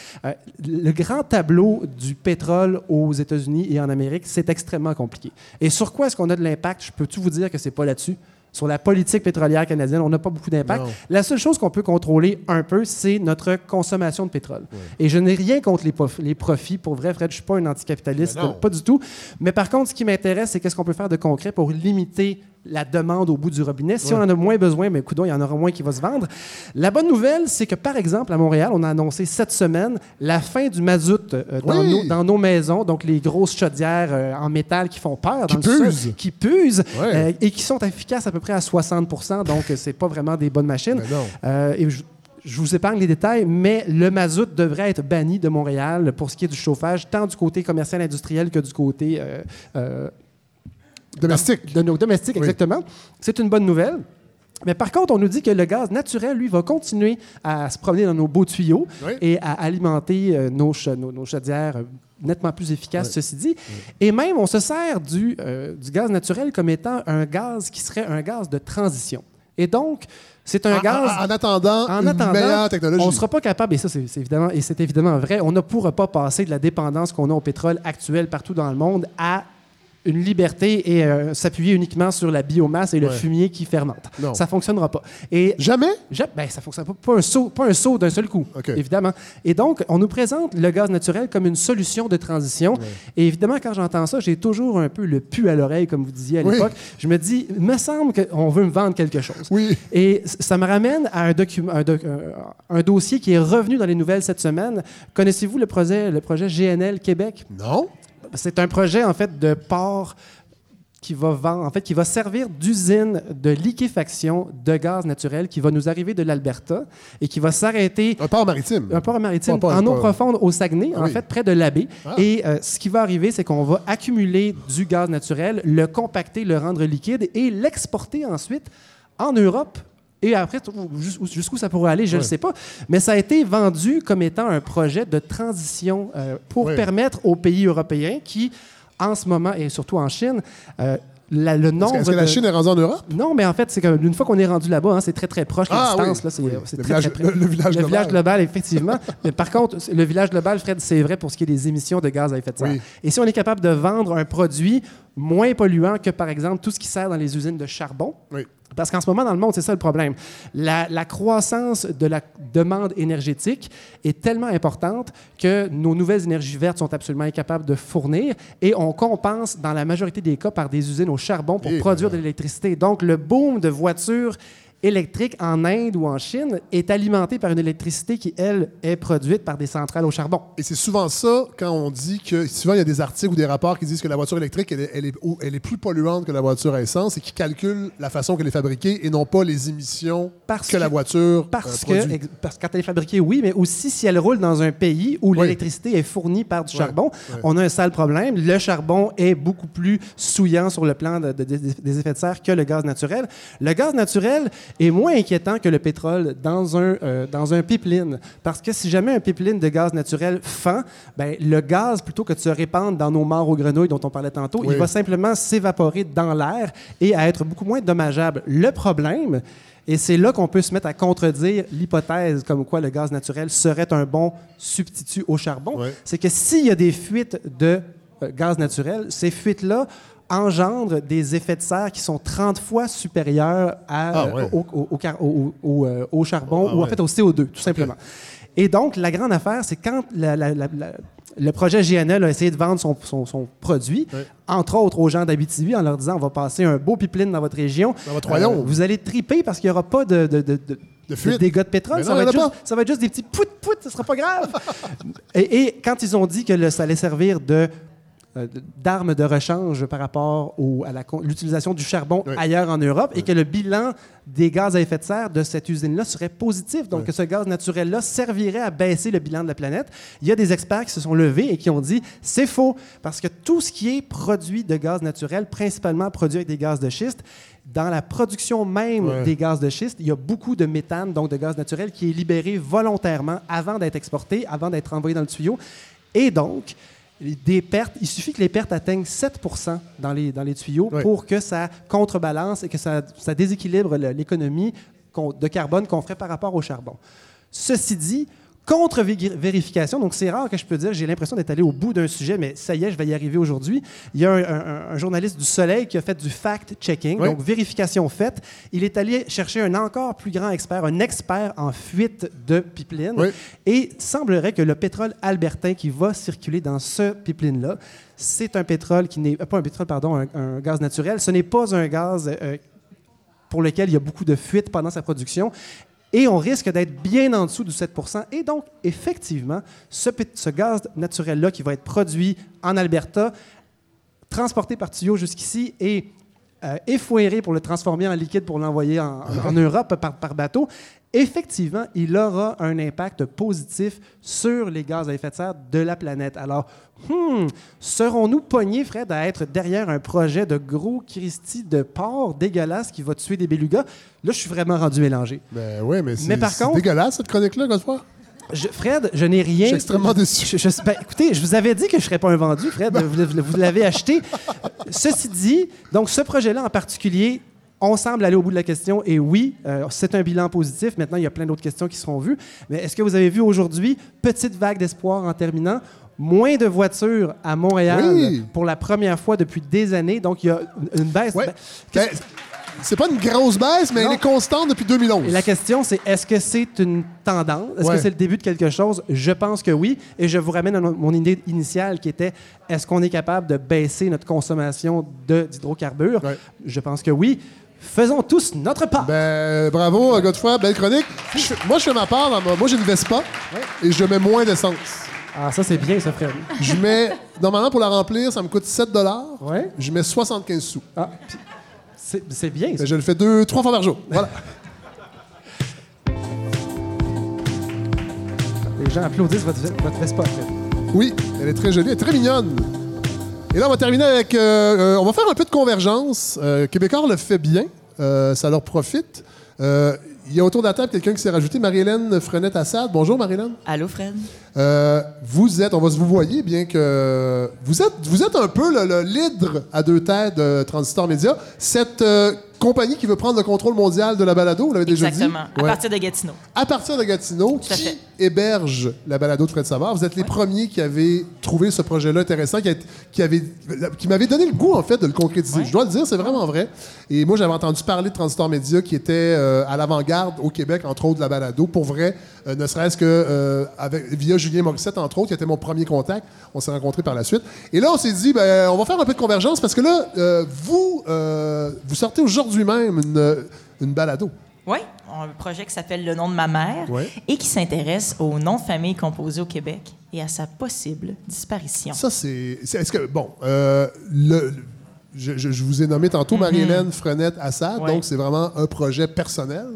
le grand tableau du pétrole aux États-Unis et en Amérique, c'est extrêmement compliqué. Et sur quoi est-ce qu'on a de l'impact? Je peux tout vous dire que c'est pas là-dessus? Sur la politique pétrolière canadienne, on n'a pas beaucoup d'impact. La seule chose qu'on peut contrôler un peu, c'est notre consommation de pétrole. Et je n'ai rien contre les, prof- les profits. Pour vrai, Fred, je ne suis pas un anticapitaliste, pas du tout. Mais par contre, ce qui m'intéresse, c'est qu'est-ce qu'on peut faire de concret pour limiter la demande au bout du robinet. Si on en a moins besoin, mais coudonc, il y en aura moins qui va se vendre. La bonne nouvelle, c'est que, par exemple, à Montréal, on a annoncé cette semaine la fin du mazout euh, dans, Oui. nos, dans nos maisons, donc les grosses chaudières euh, en métal qui font peur. Qui dans le sol, qui Ouais. euh, et qui sont efficaces à peu près à 60% donc euh, c'est pas vraiment des bonnes machines. Et je, je vous épargne les détails, mais le mazout devrait être banni de Montréal pour ce qui est du chauffage, tant du côté commercial industriel que du côté euh, euh, Domestique. de nos domestiques, Oui. exactement. C'est une bonne nouvelle. Mais par contre, on nous dit que le gaz naturel, lui, va continuer à se promener dans nos beaux tuyaux Oui. et à alimenter euh, nos, nos, nos chaudières euh, nettement plus efficaces, Oui. ceci dit. Et même, on se sert du, euh, du gaz naturel comme étant un gaz qui serait un gaz de transition. Et donc, c'est un En- gaz... en, en attendant En une attendant, meilleure technologie. on ne sera pas capable, et ça c'est évidemment, et c'est évidemment vrai, on ne pourra pas passer de la dépendance qu'on a au pétrole actuel partout dans le monde à une liberté et euh, s'appuyer uniquement sur la biomasse et le Ouais. fumier qui fermente. Non. Ça fonctionnera pas. Et Jamais? Ja- ben, ça fonctionne pas. Pas un saut, pas un saut d'un seul coup, évidemment. Et donc, on nous présente le gaz naturel comme une solution de transition. Et évidemment, quand j'entends ça, j'ai toujours un peu le pu à l'oreille, comme vous disiez à Oui. l'époque. Je me dis, il me semble qu'on veut me vendre quelque chose. Oui. Et ça me ramène à un, document, un, doc- un- un dossier qui est revenu dans les nouvelles cette semaine. Connaissez-vous le projet, le projet GNL Québec? Non? C'est un projet, en fait, de port qui va vendre, en fait, qui va servir d'usine de liquéfaction de gaz naturel qui va nous arriver de l'Alberta et qui va s'arrêter Un port maritime. un port maritime en eau profonde au Saguenay, Ah en oui. fait, près de la baie. Ah. Et euh, ce qui va arriver, c'est qu'on va accumuler du gaz naturel, le compacter, le rendre liquide et l'exporter ensuite en Europe. Et après, jus- jusqu'où ça pourrait aller, je ne le sais pas. Mais ça a été vendu comme étant un projet de transition euh, pour permettre aux pays européens qui, en ce moment, et surtout en Chine, euh, la- le Est-ce nombre que, est-ce que la de- Chine est rendue en Europe? non, mais en fait, c'est qu'une fois qu'on est rendu là-bas, hein, c'est très très proche la Ah, oui. distance. là, c'est, Oui. c'est Le très, village- très près. le- le village global. village global, effectivement. [laughs] mais par contre, c'est- le village global, Fred, c'est vrai pour ce qui est des émissions de gaz à effet de serre. Oui. Et si on est capable de vendre un produit moins polluant que, par exemple, tout ce qui sert dans les usines de charbon, Oui. Parce qu'en ce moment, dans le monde, c'est ça le problème. La, la croissance de la demande énergétique est tellement importante que nos nouvelles énergies vertes sont absolument incapables de fournir et on compense dans la majorité des cas par des usines au charbon pour Et produire voilà. de l'électricité. Donc, le boom de voitures électriques en Inde ou en Chine est alimenté par une électricité qui, elle, est produite par des centrales au charbon. Et c'est souvent ça quand on dit que souvent il y a des articles ou des rapports qui disent que la voiture électrique elle est, elle est, ou- elle est plus polluante que la voiture à essence et qui calculent la façon qu'elle est fabriquée et non pas les émissions Parce que, la voiture Parce euh, produit. parce que quand elle est fabriquée, oui, mais aussi si elle roule dans un pays où Oui. l'électricité est fournie par du charbon, on a un sale problème. Le charbon est beaucoup plus souillant sur le plan de- de- de- des effets de serre que le gaz naturel. Le gaz naturel est moins inquiétant que le pétrole dans un, euh, dans un pipeline. Parce que si jamais un pipeline de gaz naturel fend, ben, le gaz, plutôt que de se répandre dans nos morts aux grenouilles dont on parlait tantôt, Oui. il va simplement s'évaporer dans l'air et à être beaucoup moins dommageable. Le problème, et c'est là qu'on peut se mettre à contredire l'hypothèse comme quoi le gaz naturel serait un bon substitut au charbon, c'est que s'il y a des fuites de euh, gaz naturel, ces fuites-là engendrent des effets de serre qui sont 30 fois supérieurs à, Ah, ouais. au, charbon Ah, ou en ouais. fait au CO2, tout simplement. Et donc, la grande affaire, c'est quand la- la- la- la- le projet GNL a essayé de vendre son, son- son produit, entre autres aux gens d'Abitibi, en leur disant on va passer un beau pipeline dans votre région. Dans votre. Euh, vous allez triper parce qu'il n'y aura pas de, de, de, de- de fuite. dégâts de pétrole. Ça va, être juste, ça va être juste des petits pout-pout, ce sera pas grave. [laughs] et, et quand ils ont dit que le- ça allait servir de- d'armes de rechange par rapport au- à l'utilisation du charbon Oui. ailleurs en Europe et que le bilan des gaz à effet de serre de cette usine-là serait positif. Donc, que ce gaz naturel-là servirait à baisser le bilan de la planète. Il y a des experts qui se sont levés et qui ont dit c'est faux parce que tout ce qui est produit de gaz naturel, principalement produit avec des gaz de schiste, dans la production même Ouais. des gaz de schiste, il y a beaucoup de méthane, donc de gaz naturel, qui est libéré volontairement avant d'être exporté, avant d'être envoyé dans le tuyau. Et donc, des pertes, il suffit que les pertes atteignent 7 dans les, dans les tuyaux Oui. pour que ça contrebalance et que ça, ça déséquilibre l'économie de carbone qu'on ferait par rapport au charbon. Ceci dit, contre-vérification, donc c'est rare que je peux dire, j'ai l'impression d'être allé au bout d'un sujet, mais ça y est, je vais y arriver aujourd'hui. Il y a un, un- un journaliste du Soleil qui a fait du fact-checking, Oui. donc vérification faite. Il est allé chercher un encore plus grand expert, un expert en fuite de pipeline. Oui. Et semblerait que le pétrole albertain qui va circuler dans ce pipeline-là, c'est un pétrole qui n'est euh, pas un pétrole, pardon, un, un gaz naturel. Ce n'est pas un gaz euh, pour lequel il y a beaucoup de fuites pendant sa production. Et on risque d'être bien en dessous du 7% Et donc, effectivement, ce, gaz naturel-là qui va être produit en Alberta, transporté par tuyau jusqu'ici et euh, effoiré pour le transformer en liquide pour l'envoyer en, en [laughs] Europe par, par bateau, effectivement, il aura un impact positif sur les gaz à effet de serre de la planète. Alors, hmm, serons-nous pognés, Fred, à être derrière un projet de gros Christie de porc dégueulasse qui va tuer des bélugas? Là, je suis vraiment rendu mélangé. Ben oui, mais c'est contre- dégueulasse, cette chronique-là, Godefroy. Je- Fred, je n'ai rien. Je suis extrêmement déçu. Je- je- ben, écoutez, je vous avais dit que je ne serais pas un vendu, Fred. vous l'avez acheté. Ceci dit, donc ce projet-là en particulier, on semble aller au bout de la question. Et oui, euh, c'est un bilan positif. Maintenant, il y a plein d'autres questions qui seront vues. Mais est-ce que vous avez vu aujourd'hui, petite vague d'espoir en terminant? Moins de voitures à Montréal Oui. pour la première fois depuis des années? Donc, il y a une baisse. Ouais. Ben, Ben, c'est pas une grosse baisse, mais Non. elle est constante depuis 2011. Et la question, c'est est-ce que c'est une tendance? Est-ce Ouais. que c'est le début de quelque chose? Je pense que oui. Et je vous ramène à mon idée initiale qui était est-ce qu'on est capable de baisser notre consommation d'hydrocarbures? Ouais. Je pense que oui. Faisons tous notre part. Ben, bravo, Godefroy, belle chronique. Je moi, je fais ma part. dans ma- moi, j'ai une Vespa et je mets moins d'essence. ah, ça, c'est bien, ça, Fred. Je mets, normalement, pour la remplir, ça me coûte 7 Ouais. Je mets 75 sous. Ah, c'est bien, ça. Ben, je le fais deux, trois fois par jour. Voilà. Les gens applaudissent votre, votre Vespa, Fred. Oui, elle est très jolie, elle est très mignonne. Et là, on va terminer avec. euh, euh, on va faire un peu de convergence. Euh, Québécois le fait bien, euh, ça leur profite. Il y a autour de la table quelqu'un qui s'est rajouté, Marie-Hélène Frenette-Assad. Bonjour, Marie-Hélène. Allô, Fred? Vous êtes, on va se vous voyer, bien que vous êtes, vous êtes un peu le, le leader à deux têtes de Transistor Média. Cette compagnie qui veut prendre le contrôle mondial de la balado, vous l'avez déjà dit. Exactement. À Ouais. partir de Gatineau. À partir de Gatineau, à qui fait. héberge la balado de Fred Savard? Vous êtes les premiers qui avaient trouvé ce projet-là intéressant, qui, a- qui, avait- qui m'avait donné le goût, en fait, de le concrétiser. Je dois le dire, c'est vraiment vrai. Et moi, j'avais entendu parler de Transistor Média qui était euh, à l'avant-garde au Québec, entre autres, de la balado. Pour vrai, euh, ne serait-ce que euh, avec, via Julien Morissette, entre autres, qui était mon premier contact. On s'est rencontrés par la suite. Et là, on s'est dit, ben, on va faire un peu de convergence parce que là, vous, vous sortez aujourd'hui même une, une balado. Oui, un projet qui s'appelle Le nom de ma mère Ouais. et qui s'intéresse au nom de famille composé au Québec et à sa possible disparition. Ça, c'est. Est-ce que. Bon, euh, le, le- je, je- je vous ai nommé tantôt Marie-Hélène Frenette-Assad, Ouais. donc c'est vraiment un projet personnel.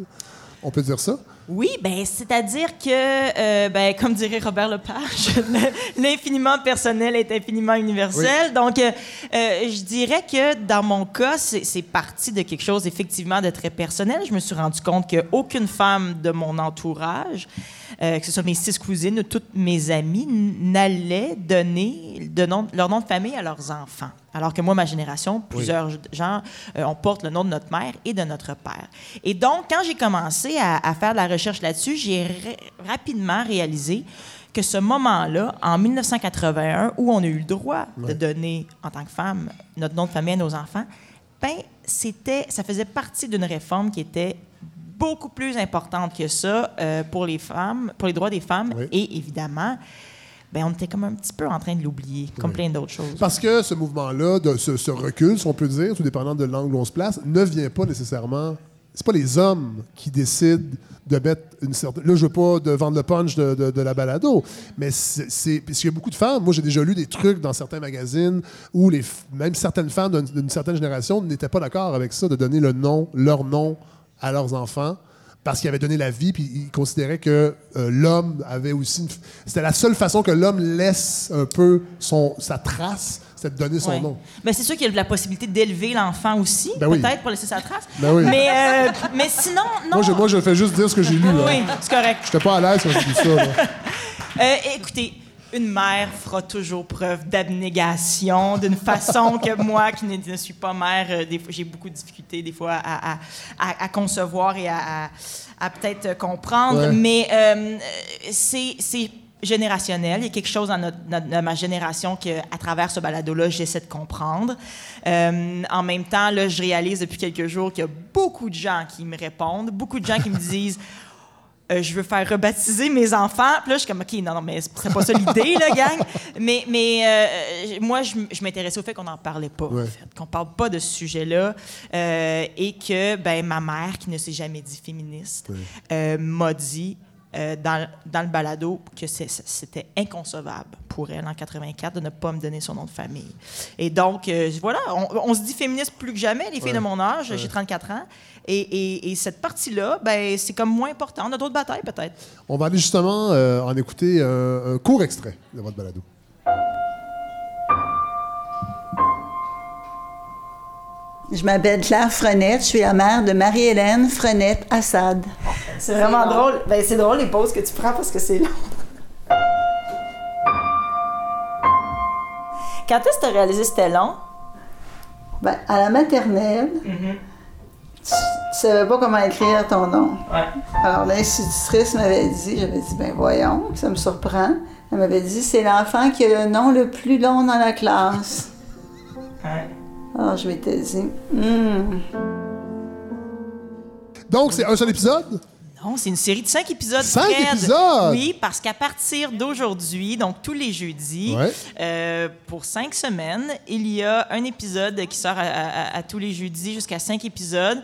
On peut dire ça. Oui, ben, c'est-à-dire que, euh, ben, comme dirait Robert Lepage, le- [laughs] l'infiniment personnel est infiniment universel. Donc, euh, euh, je dirais que dans mon cas, c'est parti de quelque chose effectivement de très personnel. Je me suis rendu compte qu'aucune femme de mon entourage, euh, que ce soit mes six cousines ou toutes mes amies, n'allait donner de nom- leur nom de famille à leurs enfants. Alors que moi, ma génération, plusieurs gens, on porte le nom de notre mère et de notre père. Et donc, quand j'ai commencé à, à faire de la recherche là-dessus, j'ai ra- rapidement réalisé que ce moment-là, en 1981, où on a eu le droit de donner, en tant que femme, notre nom de famille à nos enfants, ben, c'était, ça faisait partie d'une réforme qui était beaucoup plus importante que ça euh, pour les femmes, pour les droits des femmes. Oui. Et évidemment, ben, on était comme un petit peu en train de l'oublier, comme plein d'autres choses. Parce que ce mouvement-là, de ce, ce recul, si on peut dire, tout dépendant de l'angle où on se place, ne vient pas nécessairement. C'est pas les hommes qui décident de mettre une certaine. Là, je veux pas de vendre le punch de, la balado, mais c'est. Parce qu'il y a beaucoup de femmes. Moi, j'ai déjà lu des trucs dans certains magazines où les, même certaines femmes d'une- certaine génération n'étaient pas d'accord avec ça, de donner le nom, leur nom à leurs enfants. Parce qu'ils avaient donné la vie, puis ils considéraient que euh, l'homme avait aussi. C'était la seule façon que l'homme laisse un peu son, sa trace, c'était de donner son Ouais. nom. Ben, c'est sûr qu'il y a la possibilité d'élever l'enfant aussi, Ben oui. peut-être pour laisser sa trace. Ben oui. mais, euh, mais sinon, non. Moi je, moi, je fais juste dire ce que j'ai lu. là. Oui, c'est correct. J'étais pas à l'aise quand j'ai lu ça. [laughs] Euh, écoutez, une mère fera toujours preuve d'abnégation d'une façon que [laughs] moi, qui ne, suis pas mère, euh, j'ai beaucoup de difficultés des fois à, à- à- à concevoir et à, peut-être comprendre. Ouais. Mais euh, c'est générationnel. Il y a quelque chose dans, notre- dans- dans ma génération que, à travers ce balado-là, j'essaie de comprendre. Euh, en même temps, là, je réalise depuis quelques jours qu'il y a beaucoup de gens qui me répondent, beaucoup de gens qui me [laughs] disent euh, je veux faire rebaptiser mes enfants. Puis là, je suis comme, OK, non, non, mais c'est pas ça l'idée, là, gang. Mais, mais euh, moi, je, je m'intéressais au fait qu'on n'en parlait pas, Ouais. en fait, qu'on parle pas de ce sujet-là. euh, et que, ben, ma mère, qui ne s'est jamais dit féministe, m'a dit, euh, dans, dans le balado que c'était inconcevable pour elle en 84 de ne pas me donner son nom de famille. Et donc, euh, voilà, on, on se dit féministe plus que jamais, les filles Ouais. de mon âge, Ouais. j'ai 34 ans. Et, et- et cette partie-là, ben, c'est comme moins important. On a d'autres batailles, peut-être. On va aller justement euh, en écouter un, un court extrait de votre balado. Je m'appelle Claire Frenette, je suis la mère de Marie-Hélène Frenette Assad. C'est vraiment drôle. Ben, c'est drôle les pauses que tu prends parce que c'est long. Quand est-ce que tu as réalisé que c'était long? Ben, à la maternelle, tu, tu savais pas comment écrire ton nom. Alors l'institutrice m'avait dit, j'avais dit, ben voyons, ça me surprend. Elle m'avait dit, c'est l'enfant qui a le nom le plus long dans la classe. Alors je m'étais dit, hmm. Donc, c'est un seul épisode? Non, c'est une série de cinq épisodes. Cinq Fred. épisodes? Oui, parce qu'à partir d'aujourd'hui, donc tous les jeudis, Ouais. euh, pour cinq semaines, il y a un épisode qui sort à, à- à tous les jeudis jusqu'à cinq épisodes.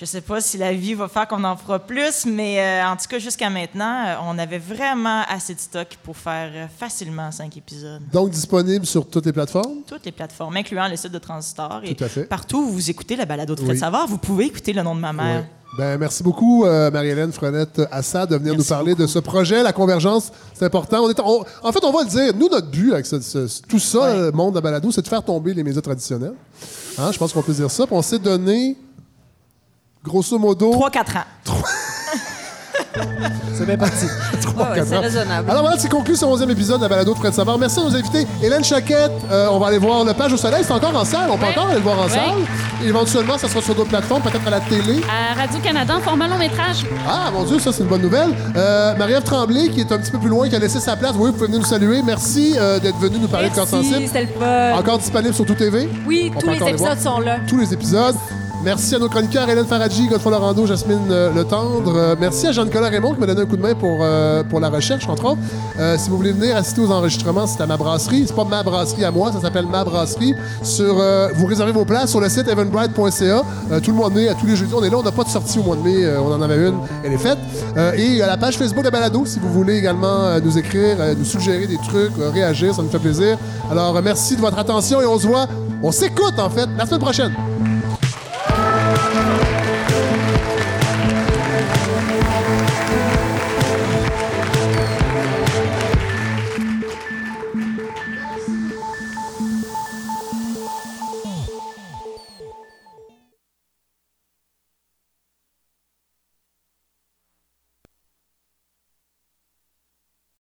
Je sais pas si la vie va faire qu'on en fera plus, mais euh, en tout cas, jusqu'à maintenant, euh, on avait vraiment assez de stock pour faire euh, facilement cinq épisodes. Donc, disponible sur toutes les plateformes? Toutes les plateformes, incluant le site de Transistor. Et Tout à fait. Partout où vous écoutez la balado de Fred Oui. Savard, vous pouvez écouter le nom de ma mère. Ben, merci beaucoup, euh, Marie-Hélène Frenette Assad, de venir nous parler de ce projet. La convergence, c'est important. On est, on- en fait, on va le dire. Nous, notre but avec ce- ce- tout ça, le monde de balado, c'est de faire tomber les médias traditionnels. Hein, je pense qu'on peut dire ça. Puis on s'est donné, grosso modo... 3-4 ans. [laughs] C'est bien parti. [laughs] Trois, Ouais, ouais, quatre c'est ans. raisonnable. Alors voilà, c'est conclu ce 11e épisode de la balado de Fred Savard. Merci à nos invités. Hélène Chaquette, euh, on va aller voir Le Page au Soleil. C'est encore en salle. On peut encore aller le voir en Ouais. salle. Et éventuellement, ça sera sur d'autres plateformes, peut-être à la télé. À Radio-Canada, en format long métrage. Ah, mon Dieu, ça, c'est une bonne nouvelle. Euh, Marie-Ève Tremblay, qui est un petit peu plus loin, qui a laissé sa place. Oui, vous pouvez venir nous saluer. Merci euh, d'être venu nous parler de Corps Sensible. c'était le fun. Encore disponible sur Tout TV. Oui, On tous les épisodes sont là. Tous les épisodes. Merci à nos chroniqueurs Hélène Faradji, Godefroy Lorando, Jasmine euh, Le Tendre. Euh, merci à Jean-Nicolas Raymond qui m'a donné un coup de main pour, euh, pour la recherche, entre autres. Si vous voulez venir assister aux enregistrements, c'est à ma brasserie. C'est pas ma brasserie à moi, ça s'appelle ma brasserie. Sur, vous réservez vos places sur le site evanbright.ca. Tout le mois de mai, à tous les jeudis, on est là. On n'a pas de sortie au mois de mai. on en avait une, elle est faite. Et à la page Facebook de Balado, si vous voulez également nous écrire, nous suggérer des trucs, réagir, ça nous fait plaisir. Alors, merci de votre attention et on se voit, on s'écoute en fait, la semaine prochaine.